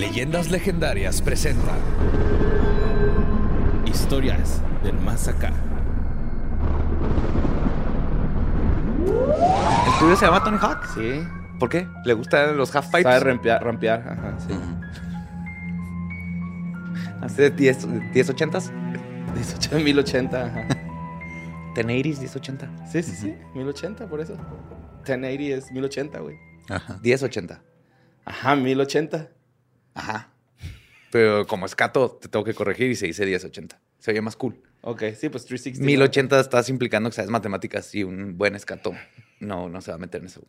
Leyendas Legendarias presenta Historias del Más Acá. ¿El tuyo se llama Tony Hawk? Sí. ¿Por qué? ¿Le gustan los half pipes? Sabe rampear, rampear. Ajá, sí. ¿Hace 10, 1080s? 18, 1080, ajá. 1080s, 1080. Sí, sí, sí. 1080, por eso. 1080 es 1080, güey. Ajá. 1080. Ajá, 1080. Ajá. Pero como escato, te tengo que corregir y se dice 1080. Se oye más cool. Ok, sí, pues 360. 1080 estás implicando que sabes matemáticas y un buen escato. No, no se va a meter en eso.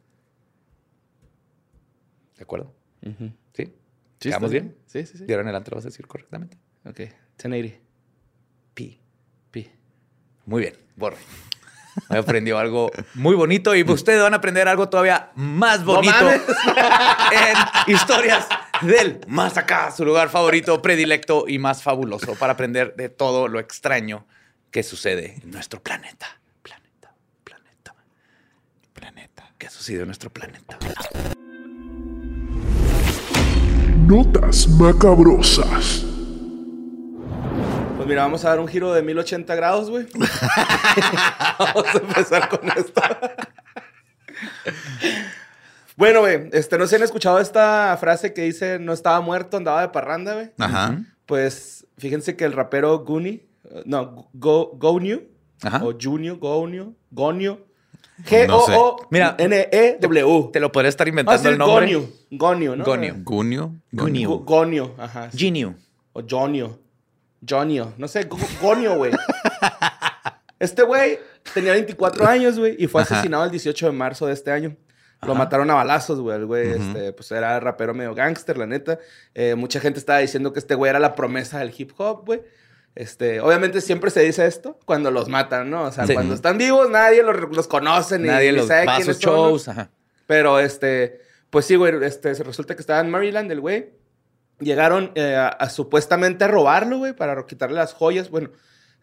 ¿De acuerdo? ¿Sí? Sí, ¿Quedamos está bien? Sí, sí, sí. Y ahora en adelante lo vas a decir correctamente. Ok, 1080. Pi. Pi. Muy bien, borre. Me aprendió algo muy bonito y ustedes van a aprender algo todavía más bonito en historias del más acá, su lugar favorito, predilecto y más fabuloso para aprender de todo lo extraño que sucede en nuestro planeta. Planeta, planeta, planeta. ¿Qué sucedió en nuestro planeta? Notas macabrosas. Pues mira, vamos a dar un giro de 1080 grados, güey. vamos a empezar con esto. Bueno, güey, este, no sé si han escuchado esta frase que dice no estaba muerto, andaba de parranda, güey. Ajá. Pues fíjense que el rapero Goonie, eh, no, Go, Gonio, Ajá. o Gonio, Gonio, No sé. Mira, G-O-O-N-E-W. Te lo podría estar Ah, inventando sí, el nombre. Gonio, Gonio, ¿no? Gonio. Gunio. Gunio. Go- Gonio, ajá. sí. Genio. O Jonio. Jonio. No sé, Go- Gonio, güey. Este güey tenía 24 años, güey, y fue Ajá. asesinado el 18 de marzo de este año. Lo mataron a balazos, güey. El güey, este, pues era rapero medio gángster, la neta. Eh, mucha gente estaba diciendo que este güey era la promesa del hip hop, güey. Este, obviamente siempre se dice esto cuando los matan, ¿no? O sea, Sí. cuando están vivos, nadie los, los conoce ni, Nadie ni los sabe quiénes sus son, ¿no? shows. Ajá. Pero este, pues sí, güey, este, se resulta que estaba en Maryland el güey. Llegaron eh, a, a supuestamente a robarlo, güey, para quitarle las joyas. Bueno,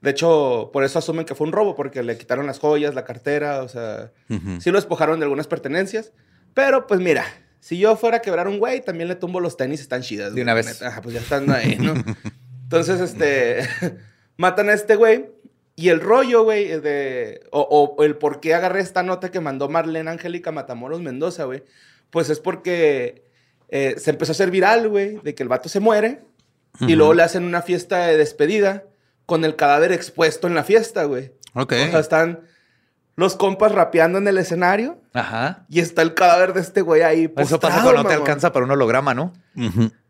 de hecho, por eso asumen que fue un robo, porque le quitaron las joyas, la cartera, o sea, Ujú. sí lo despojaron de algunas pertenencias. Pero pues mira, si yo fuera a quebrar un güey, también le tumbo los tenis, están chidas. De una vez. Ajá, pues ya están ahí, ¿no? Entonces, este, matan a este güey. Y el rollo, güey, de. O, o el por qué agarré esta nota que mandó Marlene Angélica Matamoros Mendoza, güey. Pues es porque eh, se empezó a hacer viral, güey, de que el vato se muere. Y luego le hacen una fiesta de despedida con el cadáver expuesto en la fiesta, güey. Ok. O sea, están los compas rapeando en el escenario Ajá. y está el cadáver de este güey ahí. Eso pasa postrado, cuando no te alcanza para un holograma, ¿no?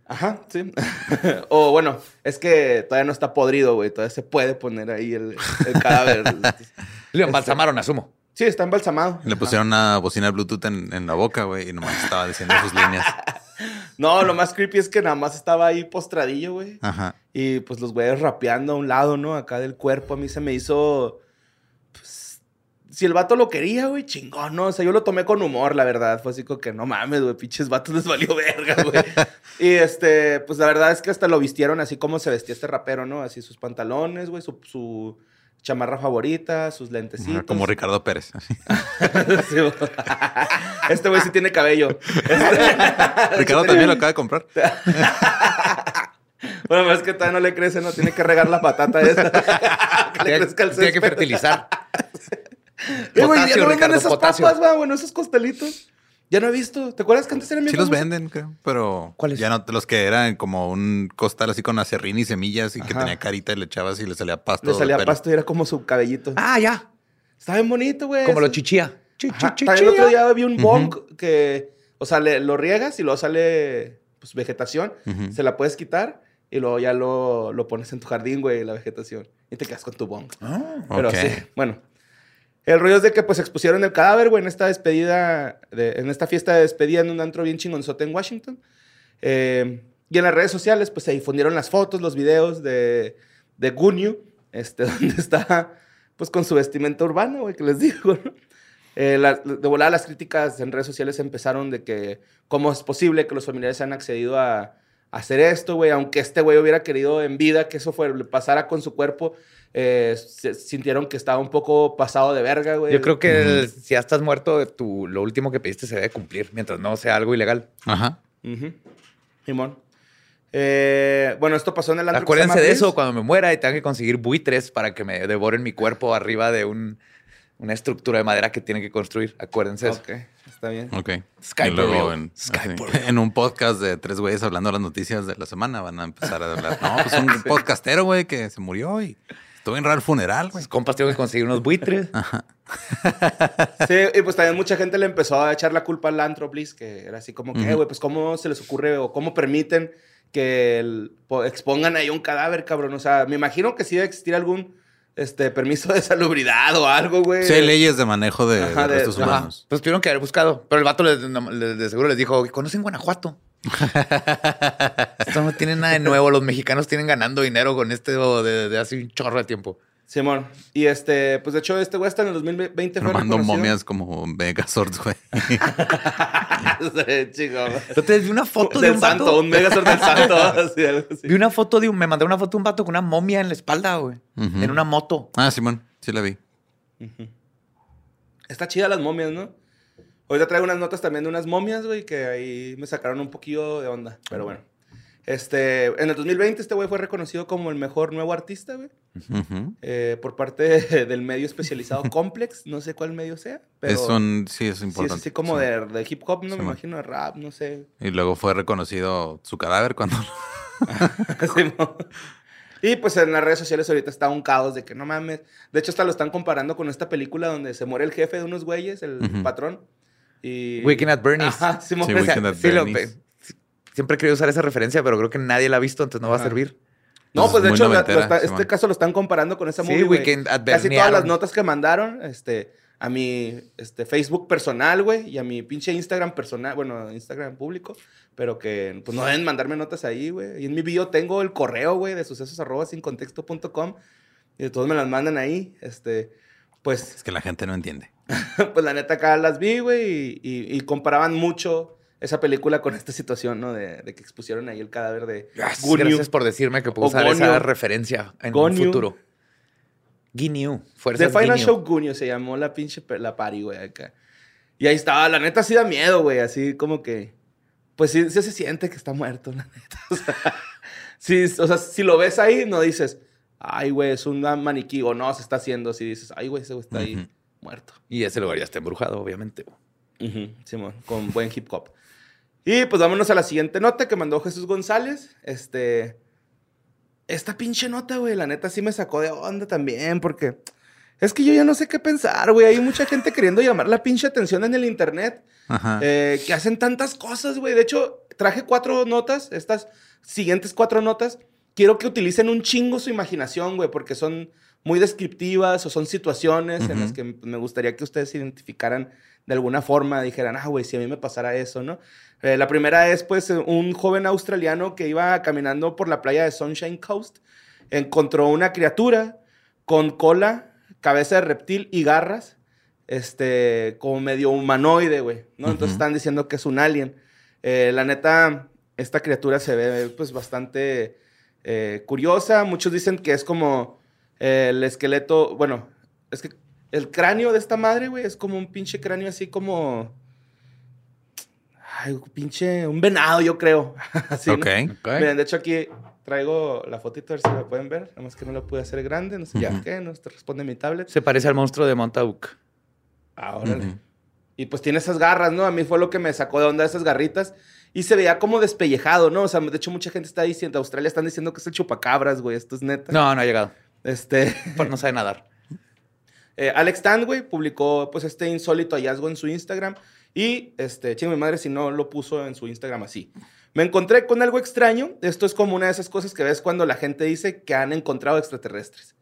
Ajá, sí. o bueno, es que todavía no está podrido, güey. Todavía se puede poner ahí el, el cadáver. Le embalsamaron, asumo. sí, está embalsamado. Le pusieron una bocina Bluetooth en, en la boca, güey, y nomás estaba diciendo sus líneas. No, lo más creepy es que nada más estaba ahí postradillo, güey. Ajá. Y pues los güeyes rapeando a un lado, ¿no? Acá del cuerpo. A mí se me hizo. Pues. Si el vato lo quería, güey, chingón, ¿no? O sea, yo lo tomé con humor, la verdad. Fue así como que no mames, güey, pinches vatos les valió verga, güey. y este, pues la verdad es que hasta lo vistieron así como se vestía este rapero, ¿no? Así sus pantalones, güey, su, su chamarra favorita, sus lentecitos. Como Ricardo Pérez. este güey sí tiene cabello. Este- Ricardo también lo acaba de comprar. Bueno, es que todavía no le crece, no tiene que regar la patata esa. que le Tiene, crezca el tiene que fertilizar. Eh, güey, ya no Ricardo, esas potasio. papas, va, bueno, esos costelitos. Ya no he visto. ¿Te acuerdas que antes eran bien Sí los venden, creo. Pero ¿Cuáles? ya no, los que eran como un costal así con acerrín y semillas y que tenía carita y le echabas y le salía pasto. Le salía pasto y era como su cabellito. Ah, ya. Está bien bonito, güey. Como lo chichía. Chi, Ajá. También el otro día vi un bong que, o sea, le- lo riegas y luego sale pues, vegetación. Se la puedes quitar y luego ya lo, lo pones en tu jardín, güey, la vegetación. Y te quedas con tu bong. Pero Ok. sí, bueno. El rollo es de que pues expusieron el cadáver, güey, en esta despedida, de- en esta fiesta de despedida en un antro bien chingonzote en Washington. Eh, y en las redes sociales pues se difundieron las fotos, los videos de, de Gunyu, este, donde está pues con su vestimenta urbana, güey, que les digo, ¿no? Eh, de volada las críticas en redes sociales empezaron de que cómo es posible que los familiares han accedido a hacer esto, güey, aunque este güey hubiera querido en vida que eso fuera, pasara con su cuerpo, eh, se- sintieron que estaba un poco pasado de verga, güey. Yo creo que el- si ya estás muerto, tu, lo último que pediste se debe cumplir, mientras no sea algo ilegal. Ajá. Simón. Eh, bueno, esto pasó en el Acuérdense de eso cuando me muera y tenga que conseguir buitres para que me devoren mi cuerpo arriba de un, una estructura de madera que tienen que construir. Acuérdense de eso. Ok, está bien. Ok. Skype y luego Roll. en, en un podcast de tres güeyes hablando las noticias de la semana van a empezar a hablar. No, pues un podcastero, güey, que se murió y estuvo en el funeral, güey. Compas tengo que conseguir unos buitres. Sí, y pues también mucha gente le empezó a echar la culpa al antro Bliss, que era así como que, "Eh, güey, pues cómo se les ocurre o cómo permiten que el- expongan ahí un cadáver, cabrón. O sea, me imagino que sí debe existir algún este, permiso de salubridad o algo, güey. Sí, leyes de manejo de, Ajá, de de- restos ajá. humanos. Pues tuvieron que haber buscado. Pero el vato les- de seguro les dijo, ¿conocen Guanajuato? Esto no tiene nada de nuevo. Los mexicanos tienen ganando dinero con este de, de hace un chorro de tiempo. Simón. Y este, pues de hecho, este güey hasta en el 2020 fue Armando reconocido. momias como Megazords, güey. Sí, chico. Te vi una foto de un santo, vato. un Megazord del santo. así, algo así. Vi una foto de un, me mandé una foto de un vato con una momia en la espalda, güey. En una moto. Ah, Simón, sí la vi. Está chida las momias, ¿no? Ahorita traigo unas notas también de unas momias, güey, que ahí me sacaron un poquillo de onda. Pero bueno. Este, en el 2020 este güey fue reconocido como el mejor nuevo artista, güey. Eh, por parte del medio especializado Complex. No sé cuál medio sea, pero... Es un, sí, es Sí, importante. es así como Sí. de, de hip hop, no Sí, me man. imagino, de rap, no sé. Y luego fue reconocido su cadáver cuando... Y pues en las redes sociales ahorita está un caos de que no mames. De hecho, hasta lo están comparando con esta película donde se muere el jefe de unos güeyes, el patrón. Y... Weekend at Bernie's. Ajá. Sí, Weekend at Sí, lo- Bernie's. Siempre he querido usar esa referencia, pero creo que nadie la ha visto, entonces no va a servir. No, pues de hecho, la- noventera, lo está- este caso lo están comparando con esa Sí, movie. güey. Weekend at Casi todas las notas que mandaron este, a mi este, Facebook personal, güey, y a mi pinche Instagram personal, bueno, Instagram público, pero que pues no deben mandarme notas ahí, güey. Y en mi bio tengo el correo, güey, de sucesos arroba sin contexto.com, y de todos me las mandan ahí. Este, pues, Es que la gente no entiende. pues la neta acá las vi, güey, y, y- y comparaban mucho esa película con esta situación, ¿no? De, de que expusieron ahí el cadáver de Gracias, Gunyu. gracias por decirme que puedo O usar esa referencia en un futuro. Ginyu. Fuerzas The Final Ginyu. Show Gunyo se llamó la pinche la party, güey, acá. Y ahí estaba, la neta sí da miedo, güey, así como que... Pues sí, sí se siente que está muerto, la neta. O sea, sí, o sea, si lo ves ahí, no dices, ay, güey, es un maniquí, o no, se está haciendo. Si dices, ay, güey, ese güey está ahí muerto. Y ese lugar ya está embrujado, obviamente. Simón, con buen hip hop. Y pues vámonos a la siguiente nota que mandó Jesús González. Este. Esta pinche nota, güey, la neta sí me sacó de onda también, porque es que yo ya no sé qué pensar, güey. Hay mucha gente queriendo llamar la pinche atención en el internet, Ajá. eh, que hacen tantas cosas, güey. De hecho, traje cuatro notas, estas siguientes cuatro notas. Quiero que utilicen un chingo su imaginación, güey, porque son muy descriptivas o son situaciones en las que me gustaría que ustedes se identificaran de alguna forma, dijeran, ah, güey, si a mí me pasara eso, ¿no? Eh, la primera es, pues, un joven australiano que iba caminando por la playa de Sunshine Coast, encontró una criatura con cola, cabeza de reptil y garras, este, como medio humanoide, güey, ¿no? Entonces están diciendo que es un alien. Eh, la neta, esta criatura se ve, pues, bastante eh, curiosa. Muchos dicen que es como el esqueleto, bueno, es que el cráneo de esta madre, güey, es como un pinche cráneo así como... Ay, un pinche, un venado, yo creo. Así, ¿no? ok. Ok. Miren, de hecho aquí traigo la fotito, a ver si la pueden ver. Nada más que no la pude hacer grande, no sé ya qué, no te responde mi tablet. Se parece al monstruo de Montauk. Ahora. Ujú. Y pues tiene esas garras, ¿no? A mí fue lo que me sacó de onda esas garritas. Y se veía como despellejado, ¿no? O sea, de hecho mucha gente está diciendo, Australia están diciendo que es el chupacabras, güey. Esto es neta. No, no ha llegado. Este... Pues no sabe nadar. Eh, Alex Tan, güey, publicó pues este insólito hallazgo en su Instagram y este, chingo mi madre si no lo puso en su Instagram así. Me encontré con algo extraño. Esto es como una de esas cosas que ves cuando la gente dice que han encontrado extraterrestres.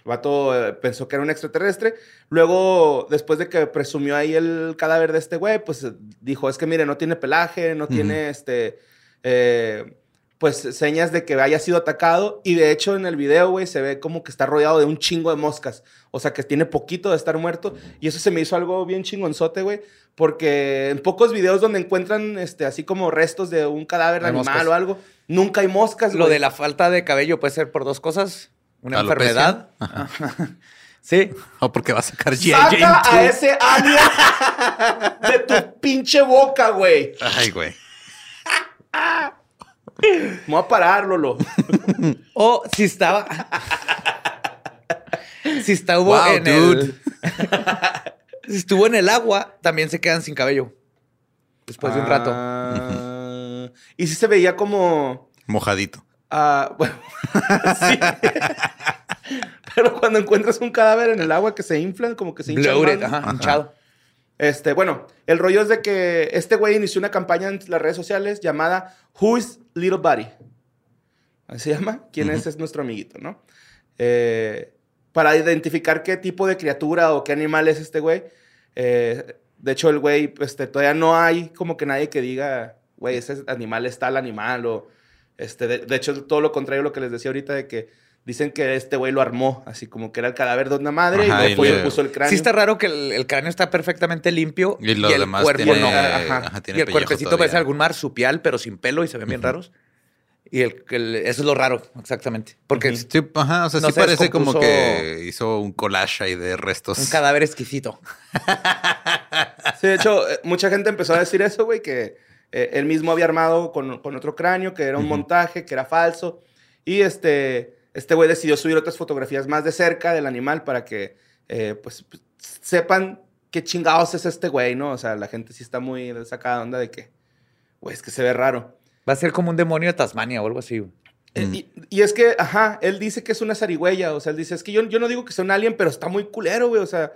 El vato eh, pensó que era un extraterrestre. Luego, después de que presumió ahí el cadáver de este güey, pues eh, dijo, es que mire, no tiene pelaje, no tiene este... eh, pues señas de que haya sido atacado y de hecho en el video, güey, se ve como que está rodeado de un chingo de moscas. O sea, que tiene poquito de estar muerto y eso se me hizo algo bien chingonzote, güey, porque en pocos videos donde encuentran este así como restos de un cadáver de animal moscas. o algo, nunca hay moscas, Lo güey. de la falta de cabello puede ser por dos cosas. Una Alopecia. enfermedad. sí. O porque va a sacar G.I. Saca Jane a 2. ese alien de tu pinche boca, güey. Ay, güey. Me voy a parar, Lolo. O si estaba. Si estuvo Wow, en dude. el. si estuvo en el agua, también se quedan sin cabello. Después de un rato. Ah, Y sí se veía como... Mojadito. ah, bueno, sí. Pero cuando encuentras un cadáver en el agua que se inflan, como que se hinchan Bloated, ajá, hinchado. Este, bueno, el rollo es de que este güey inició una campaña en las redes sociales llamada Who is Little Buddy? Así se llama. ¿Quién es? Es nuestro amiguito, ¿no? Eh, para identificar qué tipo de criatura o qué animal es este güey. Eh, de hecho, el güey, este, todavía no hay como que nadie que diga, güey, ese animal es tal animal o... Este, de, de hecho, todo lo contrario a lo que les decía ahorita de que dicen que este güey lo armó, así como que era el cadáver de una madre Ajá, y le- puso el cráneo. Sí está raro que el, el cráneo está perfectamente limpio Y el demás cuerpo tiene, no. Ajá. ajá, tiene y el cuerpecito todavía. parece algún marsupial, pero sin pelo y se ven bien raros. Y el, el- eso es lo raro, exactamente. Porque Sí, ajá, o sea, No sí se parece como que hizo un collage ahí de restos. un cadáver exquisito. Sí, de hecho, eh, mucha gente empezó a decir eso, güey, que eh, él mismo había armado con, con otro cráneo, que era un montaje, que era falso. Y este, este güey decidió subir otras fotografías más de cerca del animal para que, eh, pues, sepan qué chingados es este güey, ¿no? O sea, la gente sí está muy sacada de onda de que, güey, es que se ve raro. Va a ser como un demonio de Tasmania o algo así. Eh, y, y es que, ajá, él dice que es una zarigüeya. O sea, él dice, es que yo, yo no digo que sea un alien, pero está muy culero, güey. O sea,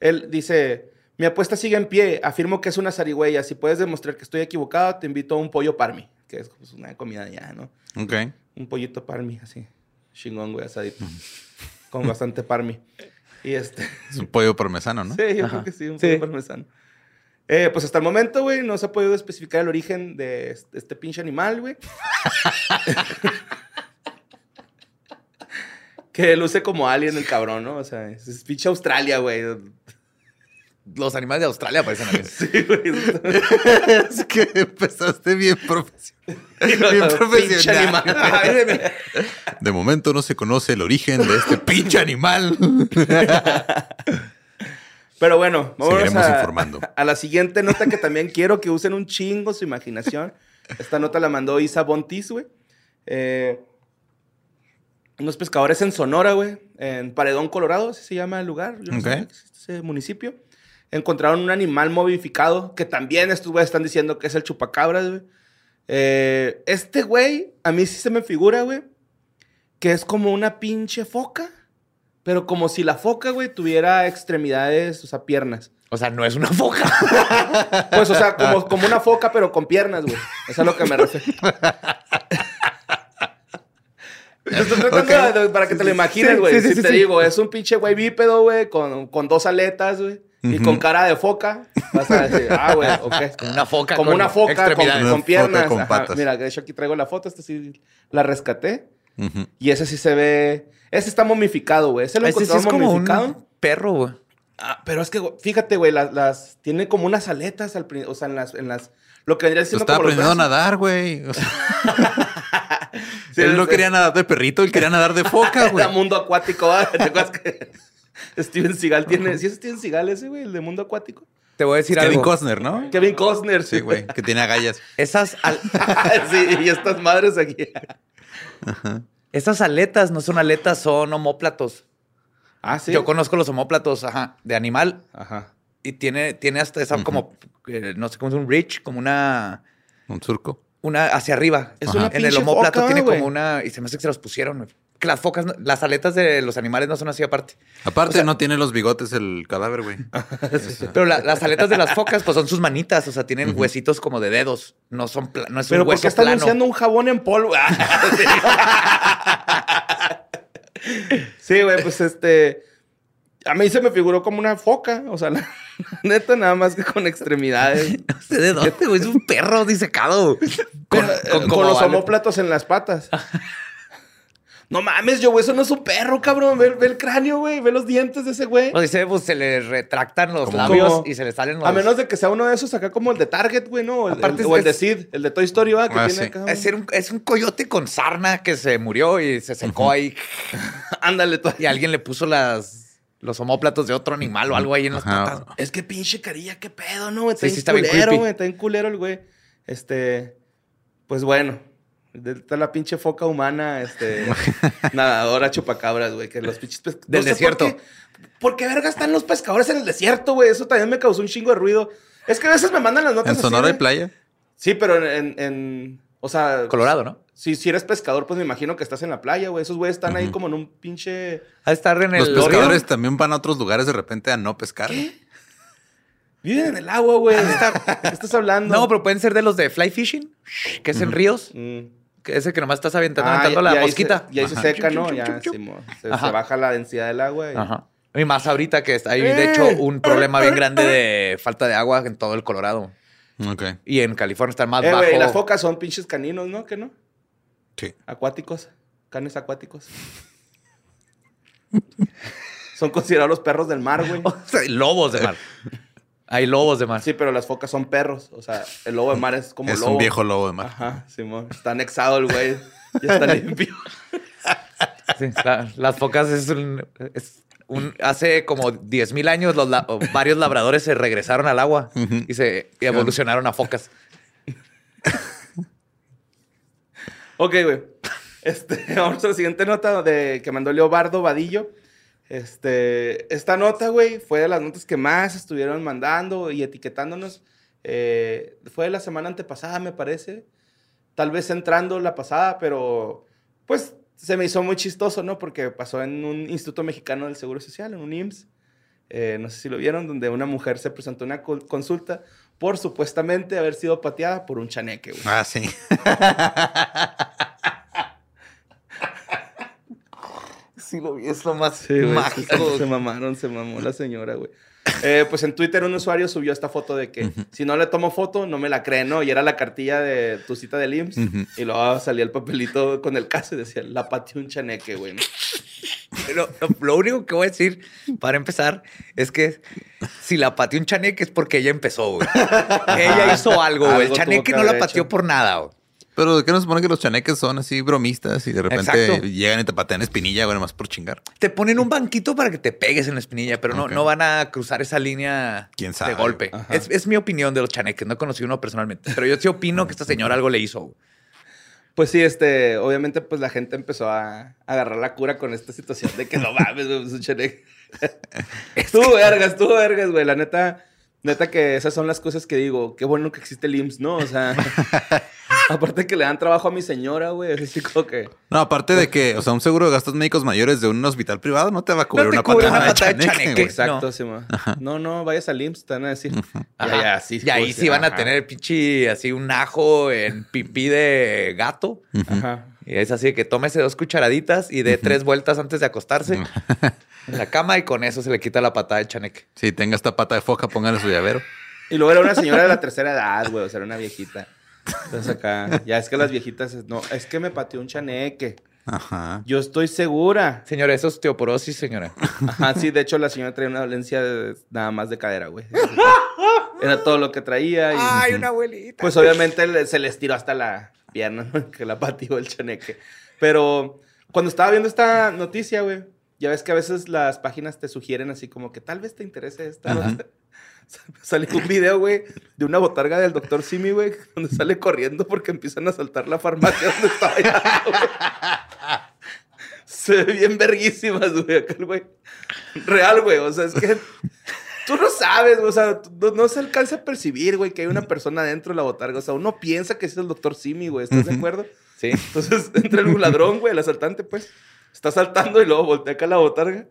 él dice, mi apuesta sigue en pie. Afirmo que es una zarigüeya. Si puedes demostrar que estoy equivocado, te invito a un pollo parmi, que es pues, una comida ya, ¿no? Ok. Un pollito parmi, así. Chingón, güey, asadito. Con bastante parmi. Y este... Es un pollo parmesano, ¿no? Sí, yo Ajá. creo que sí, un Sí. pollo parmesano. Eh, pues hasta el momento, güey, no se ha podido especificar el origen de este, este pinche animal, güey. que luce como alien el cabrón, ¿no? O sea, es, pinche Australia, güey. Los animales de Australia parecen aliens. Sí, güey. es que empezaste bien profesional. Bien profesional. animal. De momento no se conoce el origen de este pinche animal. Pero bueno, vamos a, informando. a la siguiente nota que también quiero que usen un chingo su imaginación. Esta nota la mandó Isa Bontis, güey. Eh, unos pescadores en Sonora, güey, en Paredón, Colorado, así se llama el lugar. Yo no existe ese municipio. Encontraron un animal momificado que también estos güeyes están diciendo que es el chupacabras, güey. Eh, este güey, a mí sí se me figura, güey, que es como una pinche foca, pero como si la foca, güey, tuviera extremidades, o sea, piernas. O sea, no es una foca. Pues, o sea, como, como una foca, pero con piernas, güey. Eso es a lo que me refiero. Estoy tratando de- para que te lo imagines, güey. sí, sí, si te digo, es un pinche güey bípedo, güey, con, con dos aletas, güey. Y con cara de foca. Vas a decir, ah, güey, ok. Como una foca Como con una foca con, foca piernas. con Ajá. patas. Mira, de hecho aquí traigo la foto. Esta sí la rescaté. Y ese sí se ve... Ese está momificado, güey. Ese lo Ese sí es como momificado. un perro, güey. Ah, pero es que, güey, fíjate, güey, las, las... Tiene como unas aletas al O sea, en las... En las lo que vendría siendo estaba como los aprendiendo a nadar, güey. O sea, Sí, él no es- quería nadar de perrito, él quería nadar de foca, güey. Era mundo acuático. ¿Te acuerdas que Steven Seagal tiene... ¿Sí es Steven Seagal ese, güey? El de mundo acuático. Te voy a decir Kevin algo. Costner, ¿no? Kevin Costner. Sí, güey, que tiene agallas. Esas, al- sí, y estas madres aquí. Esas aletas no son aletas, son homóplatos. Ah, sí. Yo conozco los homóplatos, ajá, de animal. Ajá. Y tiene, tiene hasta esa como, eh, no sé cómo es un ridge, como una, Un surco. una hacia arriba. Es Ajá. una en el homóplato foca, tiene como una, y se me hace que se los pusieron. güey. Que las focas, las aletas de los animales no son así aparte. Aparte, no tiene los bigotes el cadáver, güey. Pero la- las aletas de las focas, pues son sus manitas, o sea, tienen huesitos como de dedos. No son, no es Pero un ¿por hueso qué están plano. anunciando un jabón en polvo? sí, güey, pues este... A mí se me figuró como una foca. O sea, la, neta, nada más que con extremidades. No sé de dónde, güey. Es un perro disecado. Con, con los ale- homóplatos en las patas. No mames, yo, güey, eso no es un perro, cabrón. Ve, ve el cráneo, güey. Ve los dientes de ese güey. O dice, pues se le retractan los labios y se le salen los. A menos de que sea uno de esos acá como el de Target, güey, ¿no? O el, Aparte el- o el de Sid, el de Toy Story, ¿va? Que Ah, tiene sí. acá. Es un, es un coyote con sarna que se murió y se secó ahí. Ándale, tú. Y alguien le puso las, los homóplatos de otro animal o algo ahí en las Ajá. patas. Es que pinche carilla, qué pedo, ¿no? Está Sí, bien sí, está bien culero, creepy. güey. Está bien culero el güey. Este, pues bueno. De- Está la pinche foca humana, este, nadadora chupacabras, güey, que los pinches pes- Del sé por desierto. qué- ¿Por qué, verga están los pescadores en el desierto, güey? Eso también me causó un chingo de ruido. Es que a veces me mandan las notas En así, Sonora hay playa. Sí, pero en, en- en- o sea, Colorado, ¿no? si, si eres pescador, pues me imagino que estás en la playa, güey. Esos güeyes están ahí como en un pinche... De estar en Los el pescadores río. también van a otros lugares de repente a no pescar. Viven en el agua, güey. ¿De qué estás hablando? No, pero pueden ser de los de fly fishing, que es en ríos, Mm. Que es el que nomás estás aventando, Ah, aventando y- la y ahí mosquita. Se, y ahí se Ajá. seca, ¿no? Ya, se, se baja la densidad del agua. y- Ajá. Y más ahorita que está- hay, de hecho, un problema bien grande de falta de agua en todo el Colorado. Ok. Y en California está más Eh, bajo. güey, las focas son pinches caninos, ¿no? ¿Qué no? Sí. Acuáticos. Canes acuáticos. son considerados los perros del mar, güey. O sea, lobos de mar. Hay lobos de mar. Sí, pero las focas son perros. O sea, el lobo de mar es como Es lobo. un viejo lobo de mar. Ajá, Simón. Está anexado el güey. Ya está limpio. Sí, la- las focas es un, es un- Hace como 10 mil años los la- varios labradores se regresaron al agua y se y evolucionaron a focas. Ok, güey. Este, vamos a la siguiente nota de, que mandó Leobardo Vadillo. Este, esta nota, güey, fue de las notas que más estuvieron mandando y etiquetándonos. Eh, fue de la semana antepasada, me parece. Tal vez entrando la pasada, pero pues se me hizo muy chistoso, ¿no? Porque pasó en un Instituto Mexicano del Seguro Social, en un IMSS. Eh, no sé si lo vieron, donde una mujer se presentó a una consulta por supuestamente haber sido pateada por un chaneque, güey. Ah, sí. Sí, lo vi. Es lo más Sí, güey, mágico. Se, se mamaron, se mamó la señora, güey. Eh, pues en Twitter un usuario subió esta foto de que si no le tomo foto, no me la creen, ¿no? Y era la cartilla de tu cita del IMSS. Y luego salía el papelito con el caso y decía, la pateó un chaneque, güey. ¿no? Lo, lo- lo único que voy a decir para empezar es que si la pateó un chaneque es porque ella empezó, güey. ella hizo algo, güey. El chaneque que no la pateó hecho. por nada, güey. Pero ¿de qué nos supone que los chaneques son así bromistas y de repente Exacto. llegan y te patean espinilla, güey, más por chingar? Te ponen un banquito para que te pegues en la espinilla, pero no, no van a cruzar esa línea ¿Quién sabe? de golpe. Es, es mi opinión de los chaneques. No conocí uno personalmente, pero yo sí opino que esta señora algo le hizo. Pues sí, este, obviamente, pues la gente empezó a, a agarrar la cura con esta situación de que no mames, güey, es un chaneque. estuvo vergas, estuvo vergas, güey. La neta, neta que esas son las cosas que digo. Qué bueno que existe el IMSS, ¿no? O sea, aparte que le dan trabajo a mi señora, güey. Es así como que... No, aparte de que, o sea, un seguro de gastos médicos mayores de un hospital privado no te va a cubrir No te una cubre patada una de patada de chaneque, chaneque. güey. Exacto, No. sí, ma. No, no, vayas al IMSS, te van a decir. Ajá. Ya, ya, sí. y ahí pues, sí van a tener pinche así un ajo en pipí de gato. Ajá. Y es así de que tómese dos cucharaditas y dé tres vueltas antes de acostarse en la cama y con eso se le quita la patada de chaneque. Si tenga esta pata de foca, póngale su llavero. Y luego era una señora de la tercera edad, güey. O sea, era una viejita. Entonces acá, ya es que las viejitas, no, es que me pateó un chaneque. Ajá. Yo estoy segura. Señora, eso es osteoporosis, señora. Ajá, sí, de hecho la señora traía una dolencia de- nada más de cadera, güey. Era todo lo que traía. Y, una abuelita. Pues obviamente se les tiró hasta la pierna, ¿no? que la pateó el chaneque. Pero cuando estaba viendo esta noticia, güey, ya ves que a veces las páginas te sugieren así como que tal vez te interese esta. Salió un video, güey, de una botarga del doctor Simi, güey, donde sale corriendo porque empiezan a saltar la farmacia donde estaba güey. Se ve bien verguísimas, güey, acá el güey. Real, güey, o sea, es que tú no sabes, güey, o sea, no se alcanza a percibir, güey, que hay una persona dentro de la botarga. O sea, uno piensa que es el doctor Simi, güey, ¿estás de acuerdo? Sí. Entonces entra el ladrón, güey, el asaltante, pues. Está saltando y luego voltea acá la botarga.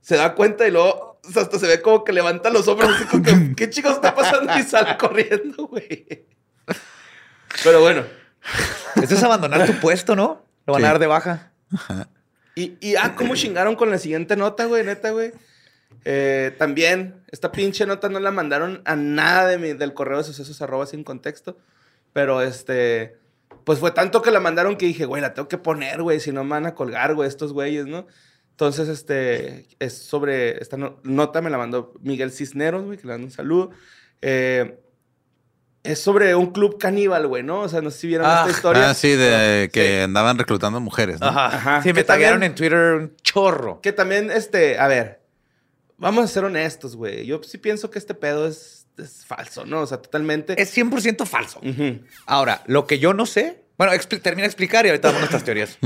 Se da cuenta y luego o sea, hasta se ve como que levanta los hombros así como que, ¿qué chicos está pasando? Y sale corriendo, güey. Pero bueno. Eso es abandonar tu puesto, ¿no? Lo van a dar de baja. Y, y ah, cómo chingaron con la siguiente nota, güey, neta, güey. Eh, también, esta pinche nota no la mandaron a nada de mi, del correo de sucesos arroba sin contexto. Pero este, pues fue tanto que la mandaron que dije, güey, la tengo que poner, güey, si no me van a colgar, güey, estos güeyes, ¿no? Entonces, este, es sobre, esta no- nota me la mandó Miguel Cisneros, güey, que le mando un saludo. Eh, es sobre un club caníbal, güey, ¿no? O sea, no sé si vieron Ah, esta historia. Ah, sí, de que Sí. andaban reclutando mujeres, ¿no? Ajá. Ajá. Sí, me taguearon en Twitter un chorro. Que también, este, a ver, vamos a ser honestos, güey. Yo sí pienso que este pedo es, es falso, ¿no? O sea, totalmente. Es 100% falso. Ahora, lo que yo no sé Bueno, termina de explicar y ahorita damos nuestras teorías.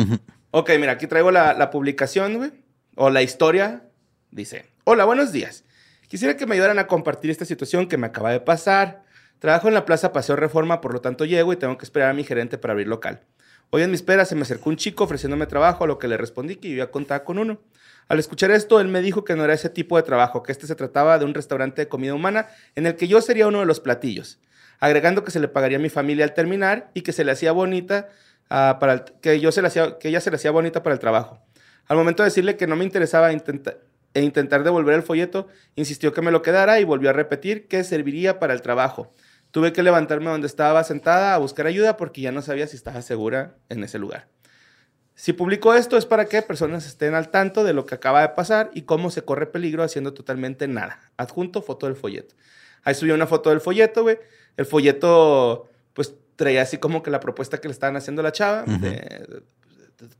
Ok, mira, aquí traigo la, publicación, güey. O la historia. Dice, hola, buenos días. Quisiera que me ayudaran a compartir esta situación que me acaba de pasar. Trabajo en la Plaza Paseo Reforma, por lo tanto llego y tengo que esperar a mi gerente para abrir local. Hoy en mi espera se me acercó un chico ofreciéndome trabajo, a lo que le respondí que yo ya contaba con uno. Al escuchar esto, él me dijo que no era ese tipo de trabajo, que este se trataba de un restaurante de comida humana en el que yo sería uno de los platillos, agregando que se le pagaría a mi familia al terminar y que se le hacía bonita para que yo se le hacía, que ella se le hacía bonita para el trabajo. Al momento de decirle que no me interesaba e intentar devolver el folleto, insistió que me lo quedara y volvió a repetir que serviría para el trabajo. Tuve que levantarme donde estaba sentada a buscar ayuda porque ya no sabía si estaba segura en ese lugar. Si publico esto es para que personas estén al tanto de lo que acaba de pasar y cómo se corre peligro haciendo totalmente nada. Adjunto foto del folleto. Ahí subió una foto del folleto, güey. El folleto, traía así como que la propuesta que le estaban haciendo a la chava. De-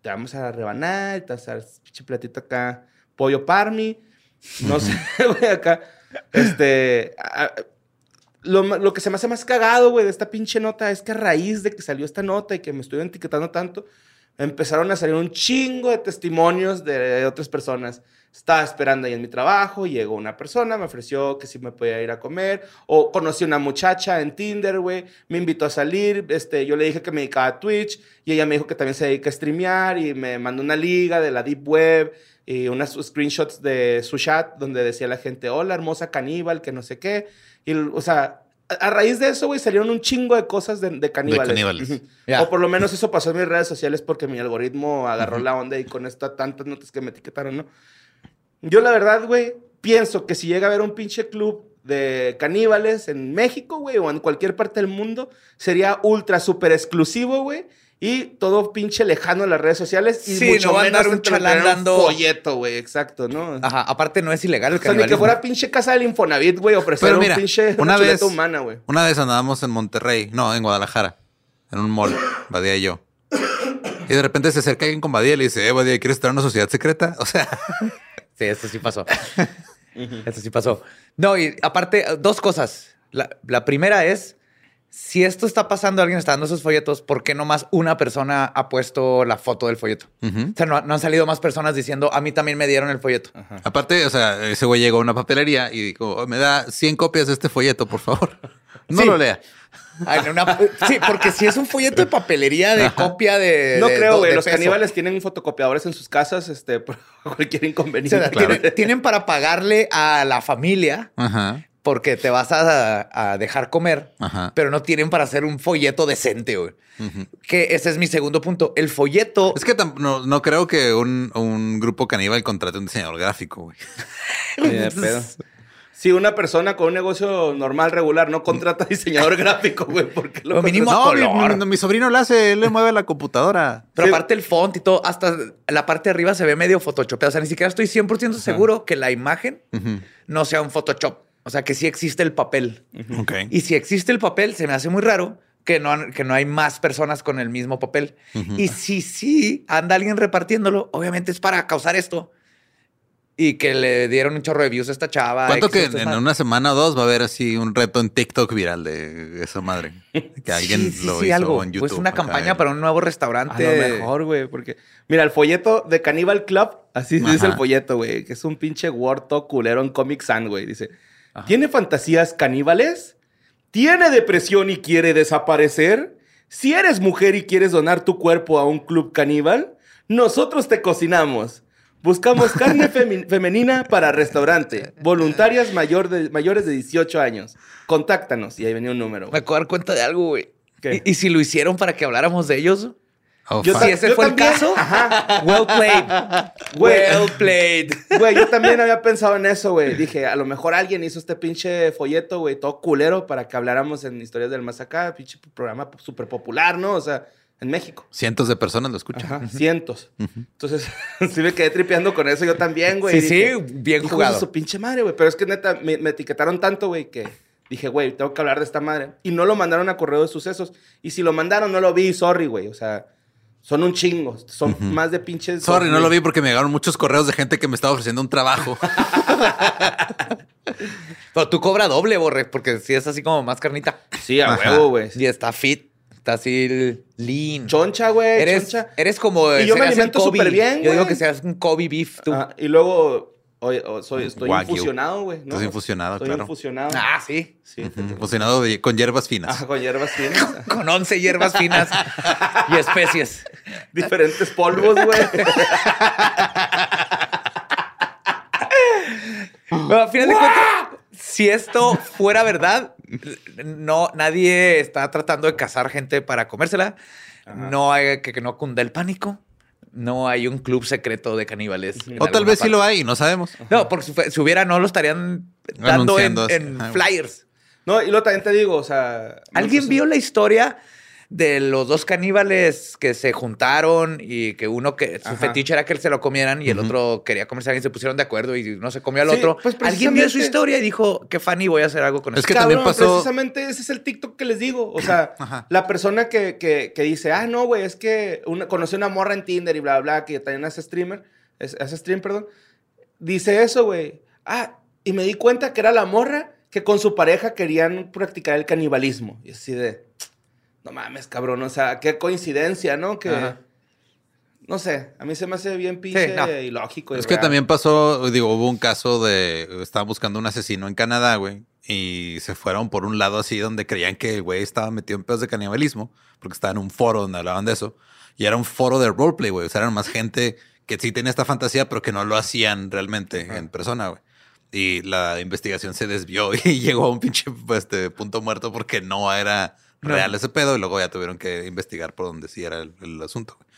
te, vamos a rebanar, te vas a dar pinche platito acá, pollo parmi. No sé, güey, acá. Este... a- lo, lo que se me hace más cagado, güey, de esta pinche nota es que a raíz de que salió esta nota y que me estuvieron etiquetando tanto, empezaron a salir un chingo de testimonios de otras personas. Estaba esperando ahí en mi trabajo, llegó una persona, me ofreció que si me podía ir a comer, o conocí una muchacha en Tinder, güey, me invitó a salir, este, yo le dije que me dedicaba a Twitch, y ella me dijo que también se dedica a streamear, y me mandó una liga de la Deep Web, y unas screenshots de su chat, donde decía la gente, hola, hermosa caníbal, que no sé qué, y, o sea, a, raíz de eso, güey, salieron un chingo de cosas de, de caníbales. O por lo menos eso pasó en mis redes sociales porque mi algoritmo agarró la onda y con esto tantas notas que me etiquetaron, ¿no? Yo la verdad, güey, pienso que si llega a haber un pinche club de caníbales en México, güey, o en cualquier parte del mundo, sería ultra súper exclusivo, güey. Y todo pinche lejano en las redes sociales. Y Sí, mucho no va a andar un chalán dando- folleto, güey, exacto, ¿no? Ajá, aparte no es ilegal el O sea, ni que fuera pinche casa del Infonavit, güey, ofrecer Pero un mira, pinche una vez- humana, güey. Una vez andábamos en Monterrey, no, en Guadalajara, en un mall, Badía y yo. Y de repente se acerca alguien con Badía y le dice, eh, Badía, ¿quieres estar en una sociedad secreta? O sea, Sí, esto sí pasó. esto sí pasó. No, y aparte, dos cosas. La, la primera es, si esto está pasando, alguien está dando esos folletos, ¿por qué no más una persona ha puesto la foto del folleto? O sea, no, no han salido más personas diciendo, a mí también me dieron el folleto. aparte, o sea, ese güey llegó a una papelería y dijo, "Oh, me da 100 copias de este folleto, por favor. No Sí. lo lea. Ay, una- sí, porque si es un folleto de papelería de copia de... No de- creo, güey. Los peso. caníbales tienen fotocopiadores en sus casas, este, por cualquier O inconveniente. sea, Claro. tienen, tienen para pagarle a la familia Ajá, porque te vas a, a dejar comer, ajá. pero no tienen para hacer un folleto decente, güey. Que ese es mi segundo punto. El folleto. Es que no, no creo que un, un grupo caníbal contrate un diseñador gráfico, güey. Ni de pedo. Si una persona con un negocio normal, regular, no contrata diseñador gráfico, güey, porque lo Lo mínimo? No, mi, color. mi- mi sobrino lo hace, él le mueve la computadora. Pero Sí. aparte el font y todo, hasta la parte de arriba se ve medio photoshopeado. O sea, ni siquiera estoy 100% seguro que la imagen no sea un Photoshop. O sea, que sí existe el papel. Ok. Y si existe el papel, se me hace muy raro que no, que no hay más personas con el mismo papel. Y si sí anda alguien repartiéndolo, obviamente es para causar esto. Y que le dieron un chorro de views a esta chava. ¿Cuánto que en una semana o dos va a haber así un reto en TikTok viral de esa madre? Que alguien Sí, lo sí, hizo algo. en YouTube. Pues una campaña para un nuevo A restaurante. lo mejor, güey, porque... Mira, el folleto de Cannibal Club, así Ajá. dice el folleto, güey, que es un pinche Word todo culero en Comic Sans, güey. Dice, ¿tiene fantasías caníbales? ¿Tiene depresión y quiere desaparecer? Si eres mujer y quieres donar tu cuerpo a un club caníbal, nosotros te cocinamos. Buscamos carne femenina para restaurante. Voluntarias mayor de- mayores de 18 años. Contáctanos. Y ahí venía un número. Me acabo de dar cuenta de algo, güey. ¿Y, y si lo hicieron para que habláramos de ellos? Oh, Yo. Si ese yo fue el caso, well played. Well played. Güey, yo también había pensado en eso, güey. Dije, a lo mejor alguien hizo este pinche folleto, güey, todo culero para que habláramos en Historias del Más Acá, pinche programa súper popular, ¿no? O sea, en México. Cientos de personas lo escuchan. Ajá, cientos. Entonces, sí me quedé tripeando con eso yo también, güey. Sí, Dije, sí, bien "Hijos jugado. su pinche madre, güey. Pero es que neta, me, me etiquetaron tanto, güey, que dije, güey, tengo que hablar de esta madre. Y no lo mandaron a correo de sucesos. Y si lo mandaron, no lo vi, sorry, güey. O sea, son un chingo. Son más de pinches. Sorry, no lo vi porque me llegaron muchos correos de gente que me estaba ofreciendo un trabajo. Pero tú cobra doble, Borre, porque si es así como más carnita. Sí, a Ajá. huevo, güey. Y está fit. Está así lean. Choncha, güey. Eres, choncha. eres como. Y yo me alimento súper bien, Yo digo que seas un Kobe beef tú. Ajá, y luego oye, o- soy, estoy Wagyu. infusionado, güey. ¿no? Estás infusionado, Estoy claro. infusionado. Ah, sí. Sí. De- con hierbas finas. Ajá, con hierbas finas. Con 11 hierbas finas y especies. Diferentes polvos, güey. Pero al final de cuentas, si esto fuera verdad, no, nadie está tratando de cazar gente para comérsela. No hay que, que no cunde el pánico. No hay un club secreto de caníbales. o tal vez sí lo hay, no sabemos. No, porque si, hubiera, no lo estarían dando en, en flyers. No, y luego también te digo, o sea. ¿Alguien vio la historia de los dos caníbales que se juntaron y que uno que su Ajá. fetiche era que se lo comieran y el otro quería comerse a alguien, se pusieron de acuerdo y uno se comió al Sí, otro? pues, ¿Alguien vio su historia y dijo, qué funny, voy a hacer algo con Es eso? que Cabrón, también pasó- Precisamente ese es el TikTok que les digo. O sea, Ajá. la persona que, que, que dice, ah, no, güey, es que una, conocí una morra en Tinder y bla, bla, que también hace streamer, es- hace stream, perdón. Dice eso, güey. Ah, y me di cuenta que era la morra que con su pareja querían practicar el canibalismo. Y así de, no mames, cabrón, o sea, qué coincidencia, ¿no? Que, Ajá. no sé, a mí se me hace bien pinche Sí, no. y Es que también pasó, digo, hubo un caso de, estaban buscando un asesino en Canadá, güey, y se fueron por un lado así donde creían que el güey estaba metido en pedos de canibalismo, porque estaba en un foro donde hablaban de eso, y era un foro de roleplay, güey, o sea, eran más gente que sí tenía esta fantasía, pero que no lo hacían realmente en persona, güey. Y la investigación se desvió y llegó a un pinche pues, este, punto muerto porque no era. Real ese pedo, y luego ya tuvieron que investigar por donde sí era el, el asunto, güey.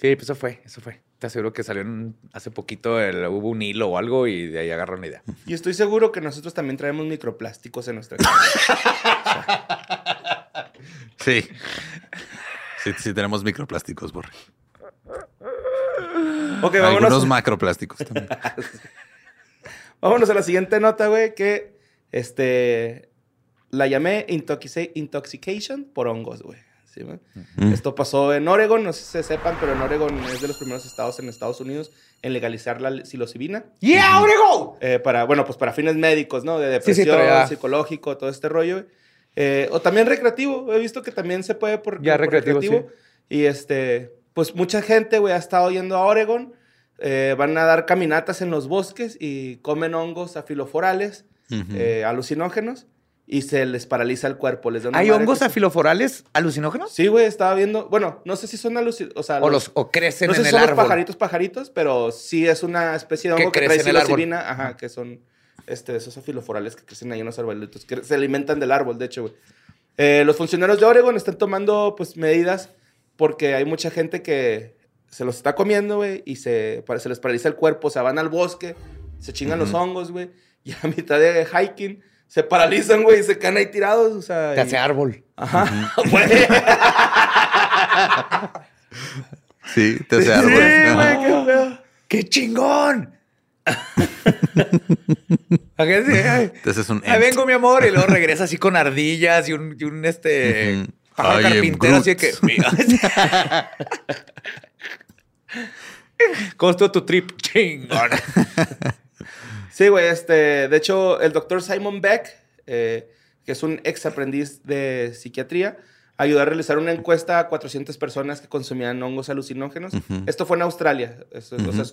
Sí, pues eso fue, eso fue. Te aseguro que salió en- hace poquito, el- hubo un hilo o algo y de ahí agarraron la idea. Y estoy seguro que nosotros también traemos microplásticos en nuestra casa. Sí. Sí, sí tenemos microplásticos, Borre. ok, Algunos vámonos. macroplásticos también. Vámonos a la siguiente nota, güey, que este la llamé intoxica- intoxication por hongos, güey. Esto pasó en Oregon, no sé si se sepan, pero en Oregon es de los primeros estados en Estados Unidos en legalizar la psilocibina. ¡Yeah, Oregon! Eh, para, bueno, pues para fines médicos, ¿no? De Sí, sí, depresión, psicológico, todo este rollo. güey. Eh, o también recreativo. He visto que también se puede por, Ya, por recreativo, Y este, pues mucha gente, güey, ha estado yendo a Oregon. eh, van a dar caminatas en los bosques y comen hongos afiloforales, Ujú. eh, alucinógenos, y se les paraliza el cuerpo. Les da una ¿Hay hongos que afiloforales alucinógenos? Sí, güey, estaba viendo. Bueno, no sé si son alucinógenos. O sea, ¿O, los, o crecen no sé si el son los pajaritos, pajaritos, pero sí es una especie de Que hongo que, crece trae en el árbol. ajá, que son este, esos afiloforales que crecen ahí en los arbolitos, que se alimentan del árbol, de hecho, güey. Eh, los funcionarios de Oregon están tomando, pues, medidas porque hay mucha gente que se los está comiendo, güey, y se, se les paraliza el cuerpo, o sea, van al bosque, se chingan los hongos, güey, y a mitad de hiking se paralizan, güey, y se quedan ahí tirados, o sea... Te y- hace árbol. Ajá, güey. Sí, te hace Sí, árbol. güey, qué feo. ¡Qué chingón! ¿A qué sí? Ay, Te haces un ahí vengo, mi amor. Y luego regresa así con ardillas y un, y un este, pájaro Oye, carpintero. Así que... ¿Cómo estuvo tu trip? Chingón. Sí, güey, este, de hecho, el doctor Simon Beck, eh, que es un ex aprendiz de psiquiatría, ayudó a realizar una encuesta a 400 personas que consumían hongos alucinógenos. Ujú. Esto fue en Australia. Eso- o sea,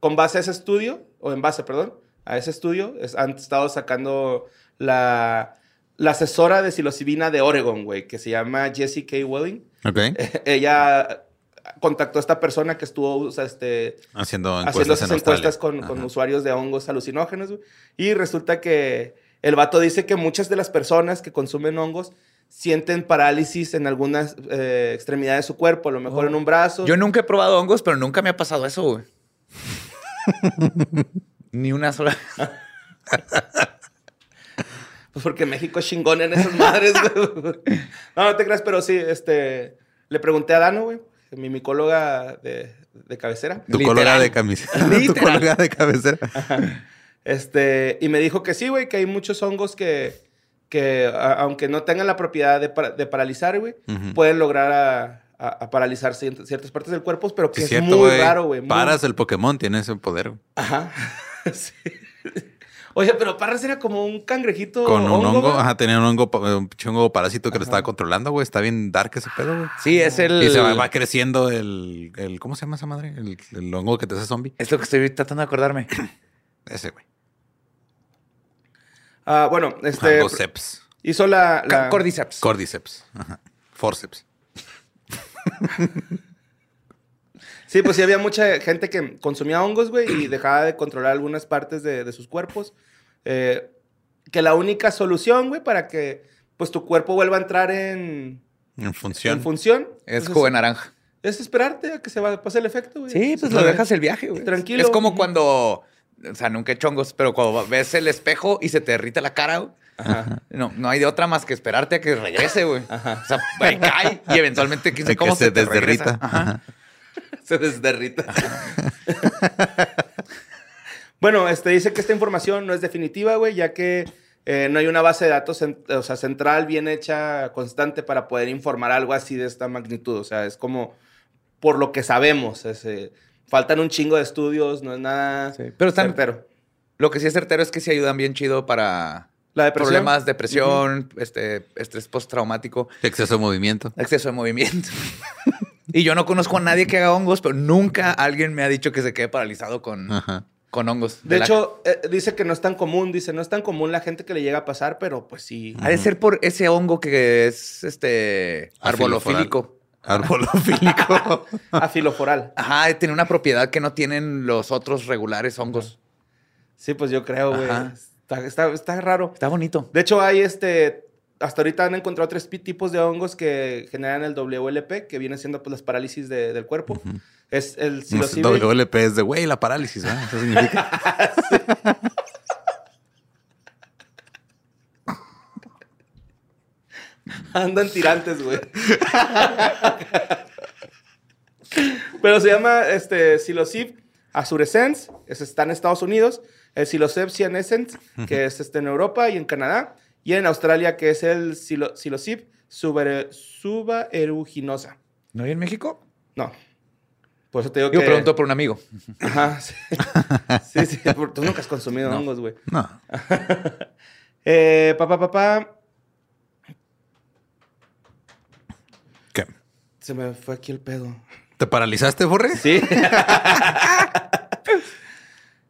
con base a ese estudio, o en base, perdón, a ese estudio, es- han estado sacando la, la asesora de psilocibina de Oregon, güey, que se llama Jessie K. Welling. Ok. Ella contactó a esta persona que estuvo, o sea, este, Haciendo encuestas haciendo esas en encuestas con, usuarios de hongos alucinógenos. güey. Y resulta que el vato dice que muchas de las personas que consumen hongos sienten parálisis en algunas eh, extremidades de su cuerpo, a lo mejor en un brazo. Yo nunca he probado hongos, pero nunca me ha pasado eso, güey. Ni una sola. Pues porque México es chingón en esas madres, güey. No, no te creas, pero sí, este... Le pregunté a Dano, güey, mi micóloga de, de cabecera. Tu colega de camiseta. tu colega de cabecera. Este, y me dijo que sí, güey, que hay muchos hongos que, que a- aunque no tengan la propiedad de, de paralizar, güey, pueden lograr a, a- a paralizar cier- ciertas partes del cuerpo, pero que Sí, es cierto, muy raro, güey. muy- Paras el Pokémon, tiene ese poder. Ajá. Sí. Oye, pero Parras era como un cangrejito. Con un hongo, ajá, tenía un hongo, pa- un hongo parásito que lo estaba controlando, güey. Está bien dark ese pedo, güey. Sí, es el. Y se va, va creciendo el, el. ¿Cómo se llama esa madre? El, el hongo que te hace zombie. Es lo que estoy tratando de acordarme. Ese, güey. Ah, bueno, este. Angoceps. Hizo la. la- Cordyceps. Cordyceps. Ajá. Forceps. Sí, pues sí había mucha gente que consumía hongos, güey, y dejaba de controlar algunas partes de, de sus cuerpos. Eh, que la única solución, güey, para que pues tu cuerpo vuelva a entrar en, En función. en función Es pues, jugo de naranja. es esperarte a que se va, pase el efecto, güey. Sí, pues lo dejas el viaje, güey. Tranquilo. Es como cuando. O sea, nunca he chongos, pero cuando ves el espejo y se te derrite la cara, güey. Ajá. No, no hay de otra más que esperarte a que regrese, güey. Ajá. O sea, ahí cae y eventualmente quién sabe que cómo se se, te desderrita. regresa. Ajá. Ajá. Se desderrita. bueno, este dice que esta información no es definitiva, güey, ya que eh, no hay una base de datos o sea, central bien hecha, constante, para poder informar algo así de esta magnitud. O sea, es como por lo que sabemos. es, eh, faltan un chingo de estudios, no es nada Sí, pero están- certero. Lo que sí es certero es que sí ayudan bien chido para La depresión. problemas, depresión, este, estrés postraumático, Exceso de movimiento. exceso de movimiento. y yo no conozco a nadie que haga hongos, pero nunca alguien me ha dicho que se quede paralizado con, Ajá. con hongos. De hecho, eh, dice que no es tan común, dice, no es tan común la gente que le llega a pasar, pero pues sí. ha de ser por ese hongo que es este arbolofílico. Arbolofílico. Afiloforal. Ajá, tiene una propiedad que no tienen los otros regulares hongos. Sí, pues yo creo, güey. Ajá. Está, está, está raro. Está bonito. De hecho, hay este. Hasta ahorita han encontrado tres tipos de hongos que generan el WLP, que viene siendo pues, las parálisis de- del cuerpo. Es el No psilocibe. WLP es de, güey, la parálisis, ¿verdad? Eso significa. Andan tirantes, güey. Pero se llama este psilocib azurescens, está en Estados Unidos. El psilocib cyanescens, que es este en Europa y en Canadá. Y en Australia, que es el psilo- psilocib subaere- subaeruginosa. ¿No hay en México? No. Por eso te digo Yo que... pregunto por un amigo. Ajá, sí. sí, sí, Tú nunca has consumido hongos, güey. No. Eh, papá, papá. ¿Qué? Se me fue aquí el pedo. ¿Te paralizaste, Borre? Sí.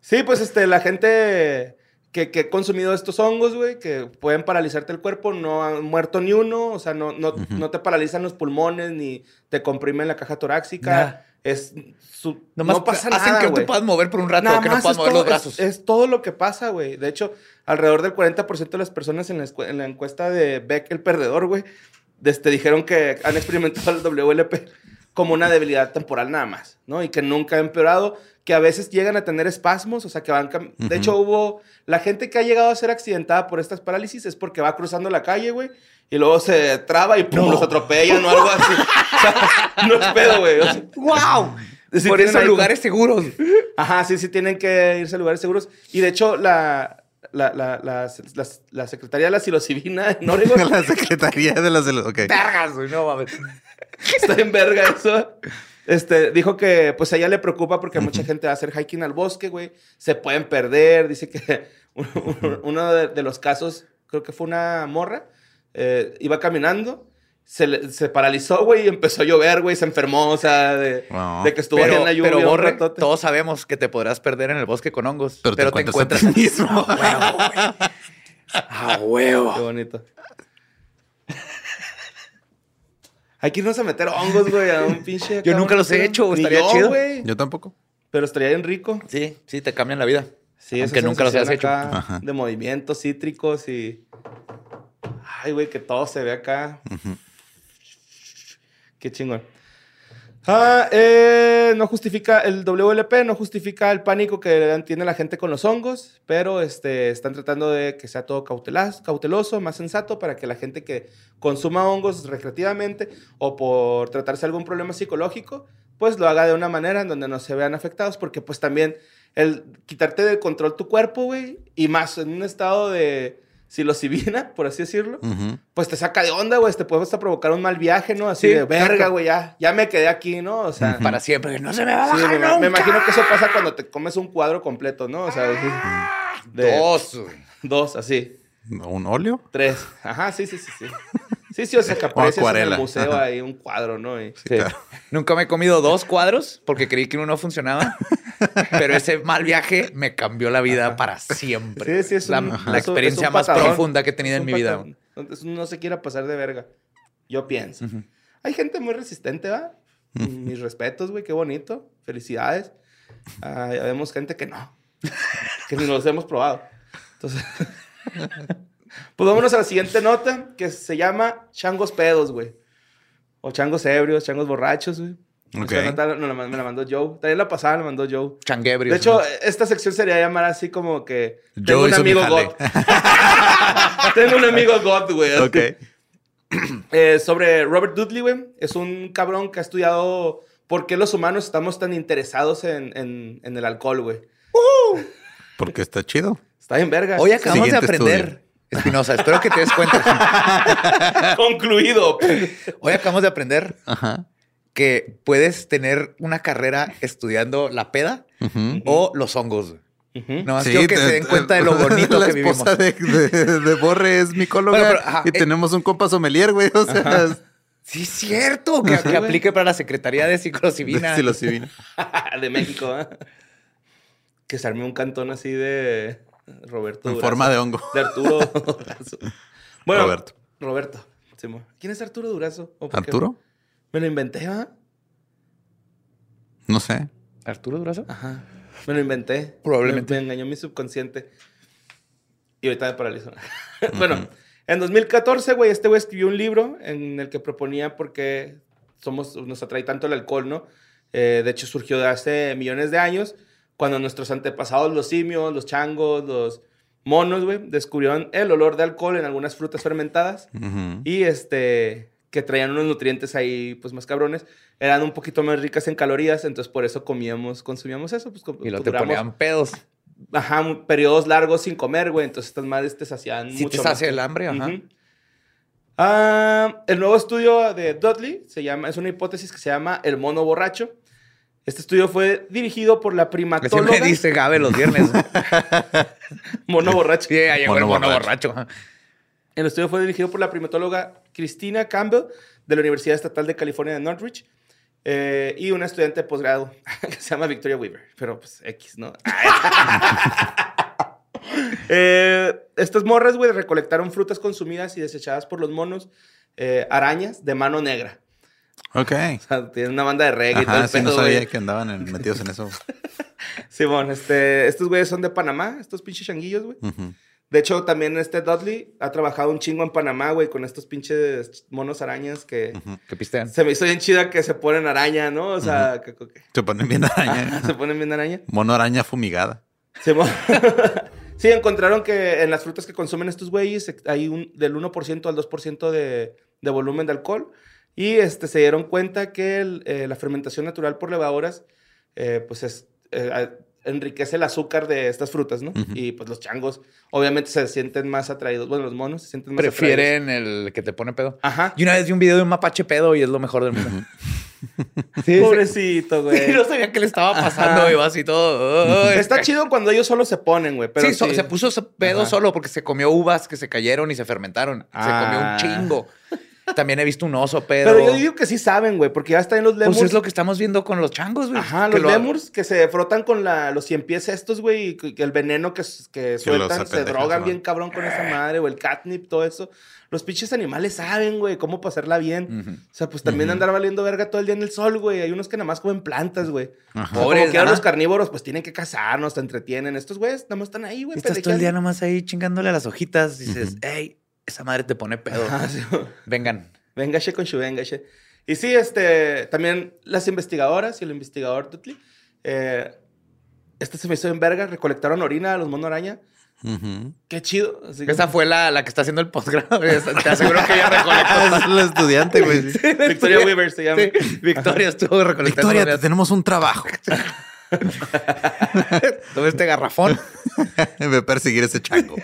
sí, pues este, la gente que, que ha consumido estos hongos, güey, que pueden paralizarte el cuerpo, no han muerto ni uno, o sea, no, no, no te paralizan los pulmones ni te comprimen la caja torácica. Es su- Nomás no pasa hacen nada, que güey. te puedas mover por un rato, Nada que no puedas mover todo- los brazos. Es, es todo lo que pasa, güey. De hecho, alrededor del 40% de las personas en la, escu- en la encuesta de Beck, el perdedor, güey, este, dijeron que han experimentado el WLP como una debilidad temporal nada más, ¿no? Y que nunca ha empeorado, que a veces llegan a tener espasmos, o sea, que van... cam- De hecho, hubo... La gente que ha llegado a ser accidentada por estas parálisis es porque va cruzando la calle, güey, y luego se traba y pum, los atropellan o algo así. O sea, no es pedo, güey. o sea, ¡Wow! Sí por eso ahí- lugares seguros. Ajá, sí, sí, tienen que irse a lugares seguros. Y de hecho, la, la, la, la, la- la Secretaría de la Psilocibina en Oregon la Secretaría de las... Ok. Vergas, güey, no mames. está en verga eso. Este, dijo que pues a ella le preocupa porque mucha gente va a hacer hiking al bosque, güey. Se pueden perder. Dice que uno- de, de los casos, creo que fue una morra, eh, iba caminando, se, le- se paralizó, güey, y empezó a llover, güey, se enfermó, o sea, de, No. de que estuvo Pero, en la lluvia. pero Borre, todos sabemos que te podrás perder en el bosque con hongos. Pero, Pero, te, te encuentras, encuentras a ti mismo. ¡A huevo! Qué bonito. Hay que irnos a meter hongos, güey, a un pinche. Yo nunca los he hecho, Ni estaría yo, chido. güey. Yo tampoco. Pero estaría bien rico. Sí, sí, te cambian la vida. Sí, Aunque nunca los hayas sensación hecho. Ajá. De movimientos cítricos y. Ay, güey, que todo se ve acá. Qué chingón. Ah, eh, no justifica el WLP, no justifica el pánico que tiene la gente con los hongos, pero este, están tratando de que sea todo cautelas- cauteloso, más sensato, para que la gente que consuma hongos recreativamente o por tratarse algún problema psicológico, pues lo haga de una manera en donde no se vean afectados, porque pues también el quitarte del control tu cuerpo, güey, y más en un estado de psilocibina, por así decirlo, pues te saca de onda, güey. Te puede hasta provocar un mal viaje, ¿no? Así Sí, de verga, güey, ya, ya me quedé aquí, ¿no? O sea, Para siempre. que No se me va a sí, bajar me, nunca. me imagino que eso pasa cuando te comes un cuadro completo, ¿no? O sea, sí. de- Dos. Dos, así. ¿Un óleo? Tres. Ajá, sí, sí, sí, sí. Sí, sí, o sea, que aprecias en el museo Ajá. ahí un cuadro, ¿no? Y- Sí. claro. Nunca me he comido dos cuadros porque creí que uno no funcionaba. Pero ese mal viaje me cambió la vida para siempre. Sí, sí, es la, un- la experiencia es un más patadón. profunda que he tenido en mi vida. patadón. Entonces, no se quiera pasar de verga. Yo pienso. Hay gente muy resistente, ¿va? Mis respetos, güey, qué bonito. Felicidades. Ah, ya vemos gente que no. que ni los hemos probado. Entonces. pues vámonos a la siguiente nota que se llama Changos Pedos, güey. O changos ebrios, changos borrachos, güey. Ok. Esta nota no, la- me la mandó Joe. También la pasada la mandó Joe. Changuebrios. De hecho, ¿no? esta sección sería llamar así como que Joe tengo un amigo. God. tengo un amigo God, güey. Ok. Eh, sobre Robert Dudley, güey. Es un cabrón que ha estudiado por qué los humanos estamos tan interesados en, en- en el alcohol, güey. Porque está chido. Está bien verga. Hoy acabamos Siguiente de aprender, Espinosa, espero que te des cuenta. Concluido. Hoy acabamos de aprender Ajá. que puedes tener una carrera estudiando la peda o los hongos. más Sí, quiero que te- se den cuenta de lo bonito la que vivimos. esposa de, de- de Borre es micóloga Bueno, pero, ajá, y eh. tenemos un compa sommelier, güey. O sea, Sí, es cierto. Que, que aplique para la Secretaría de Psilocibina. si lo civil. de México, ¿eh? Que se arme un cantón así de Roberto. En Durazo. forma de hongo. De Arturo Durazo. Bueno, Roberto. Roberto. ¿Quién es Arturo Durazo? ¿Arturo? Me lo inventé, ¿va? No sé. ¿Arturo Durazo? Ajá. Me lo inventé. Probablemente. Me, me engañó mi subconsciente. Y ahorita me paralizó. bueno, en 2014, güey, este güey escribió un libro en el que proponía por qué somos, nos atrae tanto el alcohol, ¿no? Eh, de hecho, surgió de hace millones de años, cuando nuestros antepasados, los simios, los changos, los monos, güey, descubrieron el olor de alcohol en algunas frutas fermentadas y este que traían unos nutrientes ahí pues más cabrones eran un poquito más ricas en calorías entonces por eso comíamos consumíamos eso pues Y lo te ponían pedos. ajá periodos largos sin comer güey entonces estas madres te saciaban Sí mucho te sacia el hambre, ajá. Ah, el nuevo estudio de Dudley se llama es una hipótesis que se llama el mono borracho este estudio fue dirigido por la primatóloga me dice Gabe los viernes. mono borracho Sí, ahí llegó el Mono borracho. borracho. El estudio fue dirigido por la primatóloga Christina Campbell de la Universidad Estatal de California de Northridge eh, y una estudiante de posgrado que se llama Victoria Weaver, pero pues X, ¿no? Eh, estas morras, güey, recolectaron frutas consumidas y desechadas por los monos, eh, arañas de mano negra. Ok. O sea, tienen una banda de reggae y todo Ajá, el sí, no sabía güey. que andaban en- metidos en eso. Simón, este, estos güeyes son de Panamá, estos pinches changuillos, güey. De hecho, también este Dudley ha trabajado un chingo en Panamá, güey, con estos pinches monos arañas que Que pistean. se me hizo bien chida que se ponen araña, ¿no? O sea, que, que- Se ponen bien araña. se ponen bien araña. Mono araña fumigada. Sí, encontraron que en las frutas que consumen estos güeyes hay un, del 1% al 2% de, de volumen de alcohol. Y este, se dieron cuenta que el, eh, la fermentación natural por levaduras, eh, pues es, eh, enriquece el azúcar de estas frutas, ¿no? Y pues los changos obviamente se sienten más atraídos. Bueno, los monos se sienten más atraídos. Prefieren el que te pone pedo. Ajá. Y una vez vi un video de un mapache pedo y es lo mejor del mundo. sí, Pobrecito, güey. Sí, no sabía qué le estaba pasando. Va así todo. "Ay, Está chido cuando ellos solo se ponen, güey. Pero sí, so- sí. se puso pedo Ajá. solo porque se comió uvas que se cayeron y se fermentaron. Ah. Se comió un chingo. También he visto un oso pedo. Pero yo digo que sí saben, güey, porque ya están en los lemurs. Pues es lo que estamos viendo con los changos, güey. Ajá, los lo- lemurs que se frotan con la, los cien pies estos, güey, y que el veneno que, que sueltan, se drogan ¿no? bien cabrón con esa madre, o el catnip, todo eso. Los pinches animales saben, güey, cómo pasarla bien. O sea, pues también andar valiendo verga todo el día en el sol, güey. Hay unos que nada más comen plantas, güey. Ajá. O sea, Pobres, como que los carnívoros, pues tienen que cazarnos, te entretienen. Estos güeyes nada más están ahí, güey. Estás todo el día peleando. nomás ahí chingándole a las hojitas. Dices, hey, esa madre te pone pedo. Ajá, sí. Vengan. Véngase con su véngase. Y sí, este, también las investigadoras y el investigador Dudley, eh, este se me hizo en verga, recolectaron orina de los monos araña. Qué chido. Así que- Esa fue la, la que está haciendo el posgrado. Te aseguro que ella recolectó. Es la estudiante, güey. sí. Victoria Weaver se llama. Sí, Victoria estuvo recolectando. Victoria, te tenemos un trabajo. Toma este garrafón. A perseguir ese chango.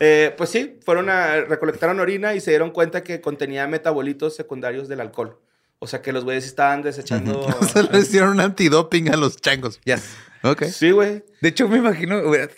Eh, pues sí, fueron a recolectaron orina y se dieron cuenta que contenía metabolitos secundarios del alcohol. O sea que los güeyes estaban desechando. Se le hicieron un antidoping a los changos. Ya. Ok. Sí, güey. De hecho, me imagino, güey,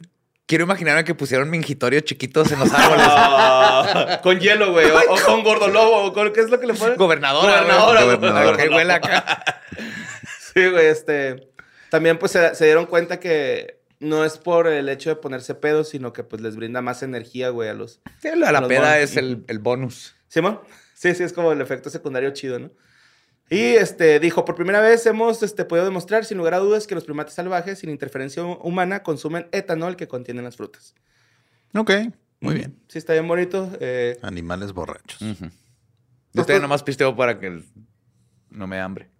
Quiero imaginarme que pusieron mingitorios chiquitos en los árboles. Ah, con hielo, güey. O, o con gordolobo. o con- ¿Qué es lo que le ponen? Gobernadora. Gobernadora, güey. que huela acá. Sí, güey, este. También, pues, se, se dieron cuenta que no es por el hecho de ponerse pedos, sino que, pues, les brinda más energía, güey, a los... Sí, de la Los peda es el, el bonus. ¿Simón? Sí, sí, es como el efecto secundario chido, ¿no? Y, este, dijo, por primera vez hemos, este, podido demostrar, sin lugar a dudas, que los primates salvajes, sin interferencia hu- humana, consumen etanol que contienen las frutas. Ok, muy bien. Sí, está bien bonito. eh, Animales borrachos. Yo todavía nomás pisteo para que no me hambre.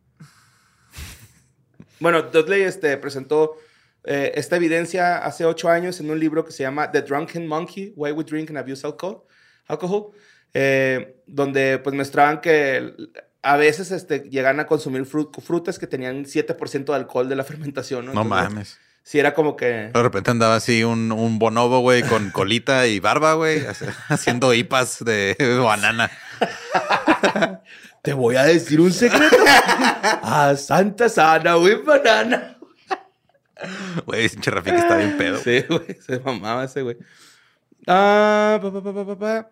Bueno, Dudley este, presentó eh, esta evidencia hace ocho años en un libro que se llama The Drunken Monkey, Why We Drink and Abuse Alcohol, alcohol eh, donde pues mostraban que a veces este, llegan a consumir fru- frutas que tenían 7% de alcohol de la fermentación. No, No Entonces, mames. Sí, era como que... De repente andaba así un, un bonobo, güey, con colita y barba, güey, haciendo hipas de banana. Te voy a decir un secreto. a Santa Sana, güey, banana. Güey, ese Rafiki está bien pedo. Sí, güey, se mamaba ese güey. Ah, pa, pa, pa, pa, pa, pa.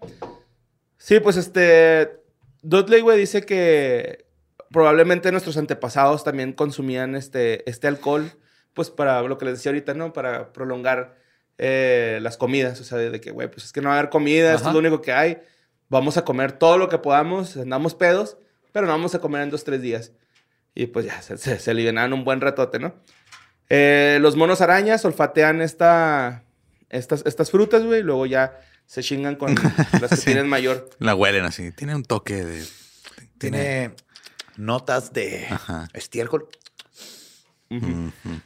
Sí, pues este. Dudley, güey, dice que probablemente nuestros antepasados también consumían este, este alcohol, pues para lo que les decía ahorita, ¿no? Para prolongar eh, las comidas. O sea, de que, güey, pues es que no va a haber comida, esto es lo único que hay. Vamos a comer todo lo que podamos, andamos pedos, pero no vamos a comer en dos, tres días. Y pues ya, se, se, se alivianaban un buen ratote, ¿no? Eh, los monos arañas olfatean esta, estas, estas frutas, güey, y luego ya se chingan con las que Sí. tienen mayor. La huelen así. Tiene un toque de. Tiene notas de Ajá. estiércol.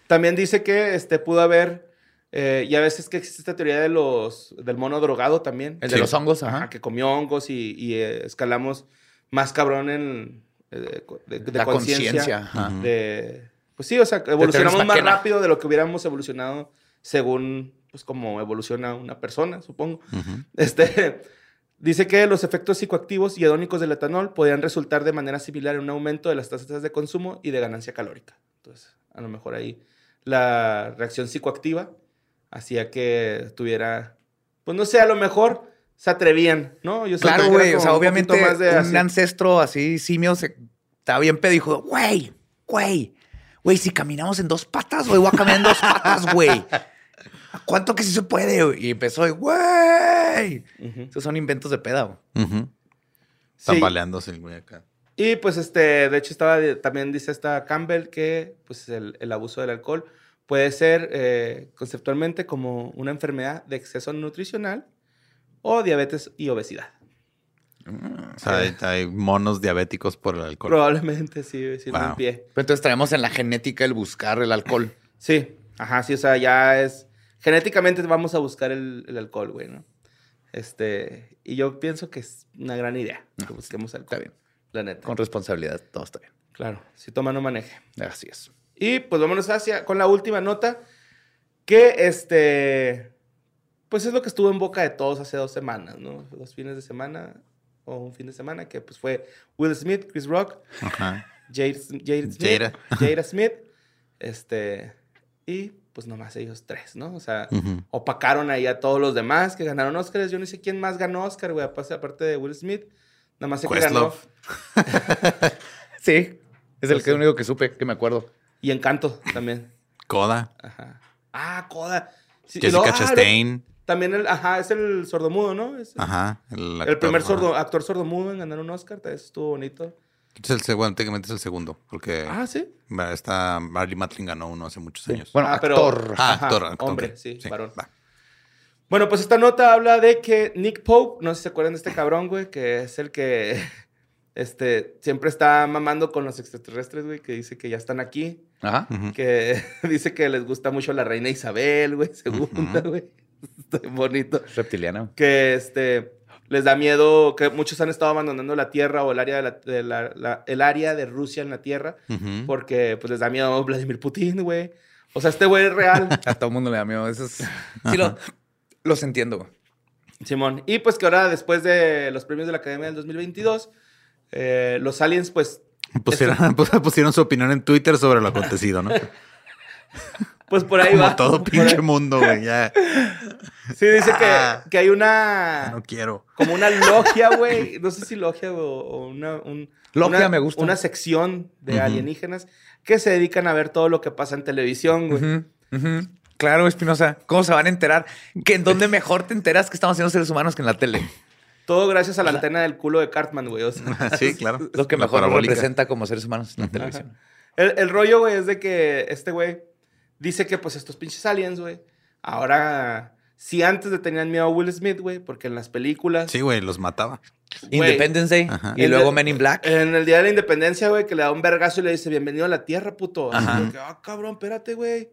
También dice que este, pudo haber, eh, y a veces que existe esta teoría de los, del mono drogado también. El de los hongos, Ajá, ajá. que comió hongos y, y, eh, escalamos más cabrón en de, de La conciencia. de- Pues sí, o sea, evolucionamos más rápido de lo que hubiéramos evolucionado según, pues, como evoluciona una persona, supongo. Ujú. Este, dice que los efectos psicoactivos y hedónicos del etanol podrían resultar de manera similar en un aumento de las tasas de consumo y de ganancia calórica. Entonces, a lo mejor ahí la reacción psicoactiva hacía que tuviera, pues no sé, a lo mejor se atrevían, ¿no? Yo Claro, güey. O sea, un obviamente más de un así. ancestro así, simio, se, estaba bien dijo, güey, güey, güey, si caminamos en dos patas, güey, voy a caminar en dos patas, güey. ¿A cuánto que sí se puede? Y empezó, güey. Ujú. Esos son inventos de peda, güey. Ujú. Sí. Tambaleándose el güey acá. Y pues este, de hecho estaba, también dice esta Campbell que pues el, el abuso del alcohol puede ser eh, conceptualmente como una enfermedad de exceso nutricional o diabetes y obesidad. O sea, hay, hay monos diabéticos por el alcohol. Probablemente sí, sí, Wow. en pie. Pero entonces traemos en la genética el buscar el alcohol. Sí, ajá, sí, o sea, ya es, genéticamente vamos a buscar el, el alcohol, güey, ¿no? Este, y yo pienso que es una gran idea que busquemos alcohol. Está bien. La neta. Con responsabilidad, todo está bien. Claro, si toma no maneje. Así es. Y pues vámonos hacia con la última nota, que este, pues es lo que estuvo en boca de todos hace dos semanas, ¿no? Dos fines de semana o un fin de semana, que pues fue Will Smith, Chris Rock, Ajá. Jade, Jade Smith, Jada. Jada Smith, este, y pues nomás ellos tres, ¿no? O sea, opacaron ahí a todos los demás que ganaron Oscars. Yo no sé quién más ganó Oscar, güey, aparte aparte de Will Smith. Nada más sé que ganó. Sí. Es el Pues que sí. único que supe, que me acuerdo. Y Encanto también. Coda. Ajá. Ah, Coda. Sí, Jessica luego- ah, Chastain. También el, ajá, es el sordomudo, ¿no? Es Ajá. El, el actor, primer ajá. sordo, actor sordomudo en ganar un Oscar, eso estuvo bonito. Es el segundo, técnicamente es el segundo, porque Ah, sí. está Marley Matlin ganó uno hace muchos años. Bueno, Ah, pero- actor. ah, ajá, actor, actor, hombre, ok. sí, varón. va. Bueno, pues esta nota habla de que Nick Pope, no sé si se acuerdan de este cabrón, güey, que es el que este, siempre está mamando con los extraterrestres, güey, que dice que ya están aquí, Ajá. Que dice que les gusta mucho la reina Isabel, güey, segunda, güey. Bonito. Reptiliano. que este les da miedo que muchos han estado abandonando la tierra o el área de, la, de la- la- el área de Rusia en la tierra Ujú. porque pues les da miedo Vladimir Putin, güey. O sea, este güey es real, A todo el mundo le da miedo. Eso es... Sí, lo, los entiendo. güey. Simón. Y pues que ahora después de los premios de la Academia del 2022 eh, los aliens pues Pusieron, pusieron su opinión en Twitter sobre lo acontecido, ¿no? Pues por ahí Como va. todo pinche mundo, güey. Ya, Sí, dice que, Ah. que hay una. no quiero. Como una logia, güey. No sé si logia o, o una. un- Logia una- me gusta. Una sección de alienígenas que se dedican a ver todo lo que pasa en televisión, güey. Claro, Espinosa. ¿Cómo se van a enterar? Que en dónde mejor te enteras que estamos haciendo seres humanos que en la tele. Todo gracias a la antena del culo de Cartman, güey. o sea. Sí, claro. Lo que mejor nos representa como seres humanos en la televisión. El, el rollo, güey, es de que este güey dice que, pues, estos pinches aliens, güey, ahora. Si antes le tenían miedo a Will Smith, güey, porque en las películas. Sí, güey, los mataba. Independence Day Ajá. y luego Men in Black. En el día de la independencia, güey, que le da un vergazo y le dice, bienvenido a la tierra, puto. Así Ajá. que, ah, cabrón, espérate, güey.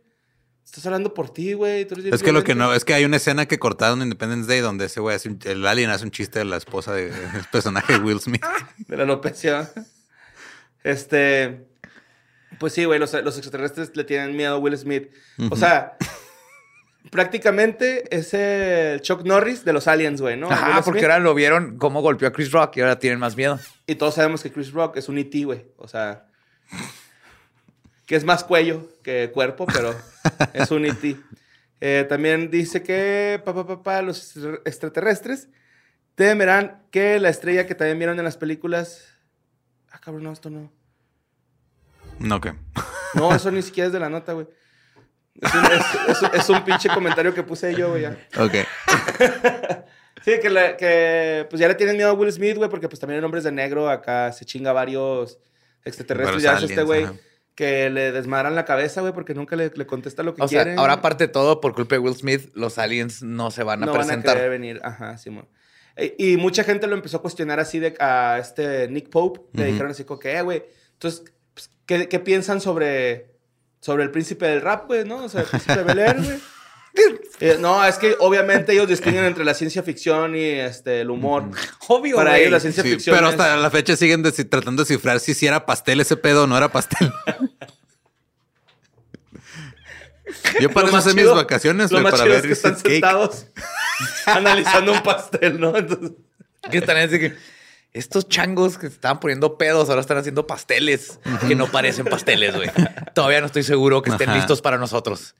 Estás hablando por ti, güey. Es que lo que violento". no, es que hay una escena que cortaron en Independence Day donde ese güey hace un- el alien hace un chiste de la esposa del personaje de Will Smith. De la alopecia. Este. Pues sí, güey, los, los extraterrestres le tienen miedo a Will Smith. O sea, prácticamente es el Chuck Norris de los aliens, güey, ¿no? Ajá, porque ahora lo vieron cómo golpeó a Chris Rock y ahora tienen más miedo. Y todos sabemos que Chris Rock es un E.T., güey. O sea, que es más cuello que cuerpo, pero es un E.T. Eh, también dice que pa, pa, los extra- extraterrestres temerán que la estrella que también vieron en las películas. Ah, cabrón, no, esto no. No, ¿qué? No, eso ni siquiera es de la nota, güey. Es un, es- es- es un pinche comentario que puse yo, güey. ya. Ok. Sí, que, pues ya le tienen miedo a Will Smith, güey, porque pues también en Hombres de Negro acá se chinga varios extraterrestres. Ya es este güey ajá. que le desmadran la cabeza, güey, porque nunca le, le contesta lo que O sea, quiere. ahora aparte de todo, por culpa de Will Smith, los aliens no se van a no van a presentar. querer venir. Ajá, Simón. E- Y mucha gente lo empezó a cuestionar así de a este Nick Pope. Le dijeron así como que, eh, güey, entonces, ¿qué, qué piensan sobre, sobre el príncipe del rap, güey, no? O sea, el príncipe de Bel Air, güey. Eh, no, es que obviamente ellos distinguen entre la ciencia ficción y este, el humor. Obvio, Para güey. ellos la ciencia Sí, ficción pero es- hasta la fecha siguen tratando de cifrar si, si era pastel ese pedo o no era pastel. Yo para Lo eso más hace mis vacaciones, Lo güey, más para chido ver es que están cake. sentados analizando un pastel, ¿no? Entonces, Que están así que estos changos que se estaban poniendo pedos ahora están haciendo pasteles que no parecen pasteles, güey. Todavía no estoy seguro que estén Ajá. listos para nosotros.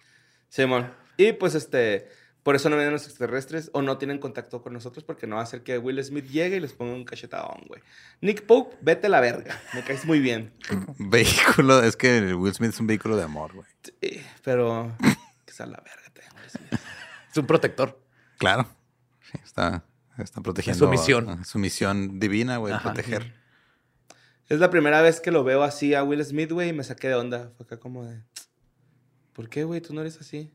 Simón. Y pues este, por eso no vienen los extraterrestres o no tienen contacto con nosotros porque no va a hacer que Will Smith llegue y les ponga un cachetadón, güey. Nick Pope, vete a la verga. Me caes muy bien. Vehículo, es que Will Smith es un vehículo de amor, güey. Sí, pero que sea la verga, te Will Smith. Es un protector. Claro. Sí, está, está protegiendo. su misión. a- Su misión divina, güey, proteger. Es la primera vez que lo veo así a Will Smith, güey, y me saqué de onda. Fue acá como de, ¿por qué, güey? Tú no eres así.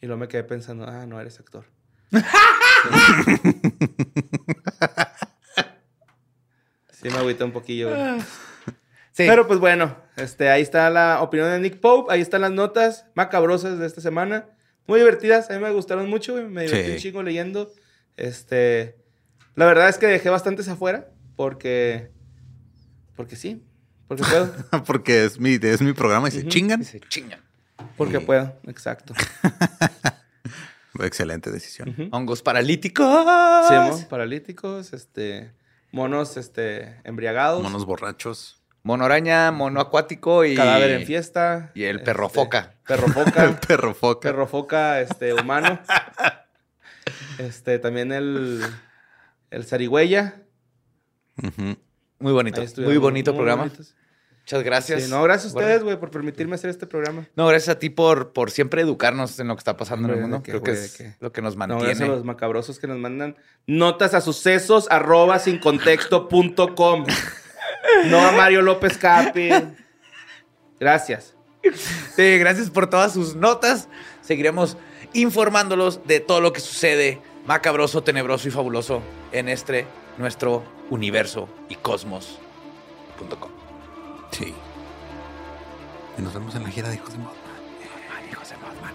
Y luego me quedé pensando, ah, no eres actor. sí, me agüité un poquillo, güey. Sí. Pero pues bueno, este, ahí está la opinión de Nick Pope, ahí están las notas macabrosas de esta semana. Muy divertidas, a mí me gustaron mucho, güey, me divertí Sí. un chingo leyendo. Este, la verdad es que dejé bastantes afuera porque, porque sí, porque puedo, Porque es mi, es mi programa y se chingan. Y se chingan. porque puedo, exacto. Excelente decisión. Hongos paralíticos. Sí, mo- paralíticos, este, monos, este, embriagados, Monos borrachos. Mono araña, mono acuático y. cadáver en fiesta. y el este, perro foca. Perro El foca. perro foca. perro foca este, humano. Este, también el, el zarigüeya. Muy bonito. Muy bonito muy programa. bonitos. Muchas gracias. Sí, no, gracias a ustedes, güey, por permitirme hacer este programa. No, gracias a ti por, por siempre educarnos en lo que está pasando en el mundo. ¿de qué, Creo que es lo que nos No, gracias mantiene. a los macabrosos que nos mandan notas a sucesos arroba sin contexto punto com. No a Mario López Capi. Gracias. Sí, gracias por todas sus notas. Seguiremos informándolos de todo lo que sucede macabroso, tenebroso y fabuloso en este nuestro universo y cosmos.com. Sí. Y nos vemos en la gira de Hijos de Mothman. Hijos de Mothman.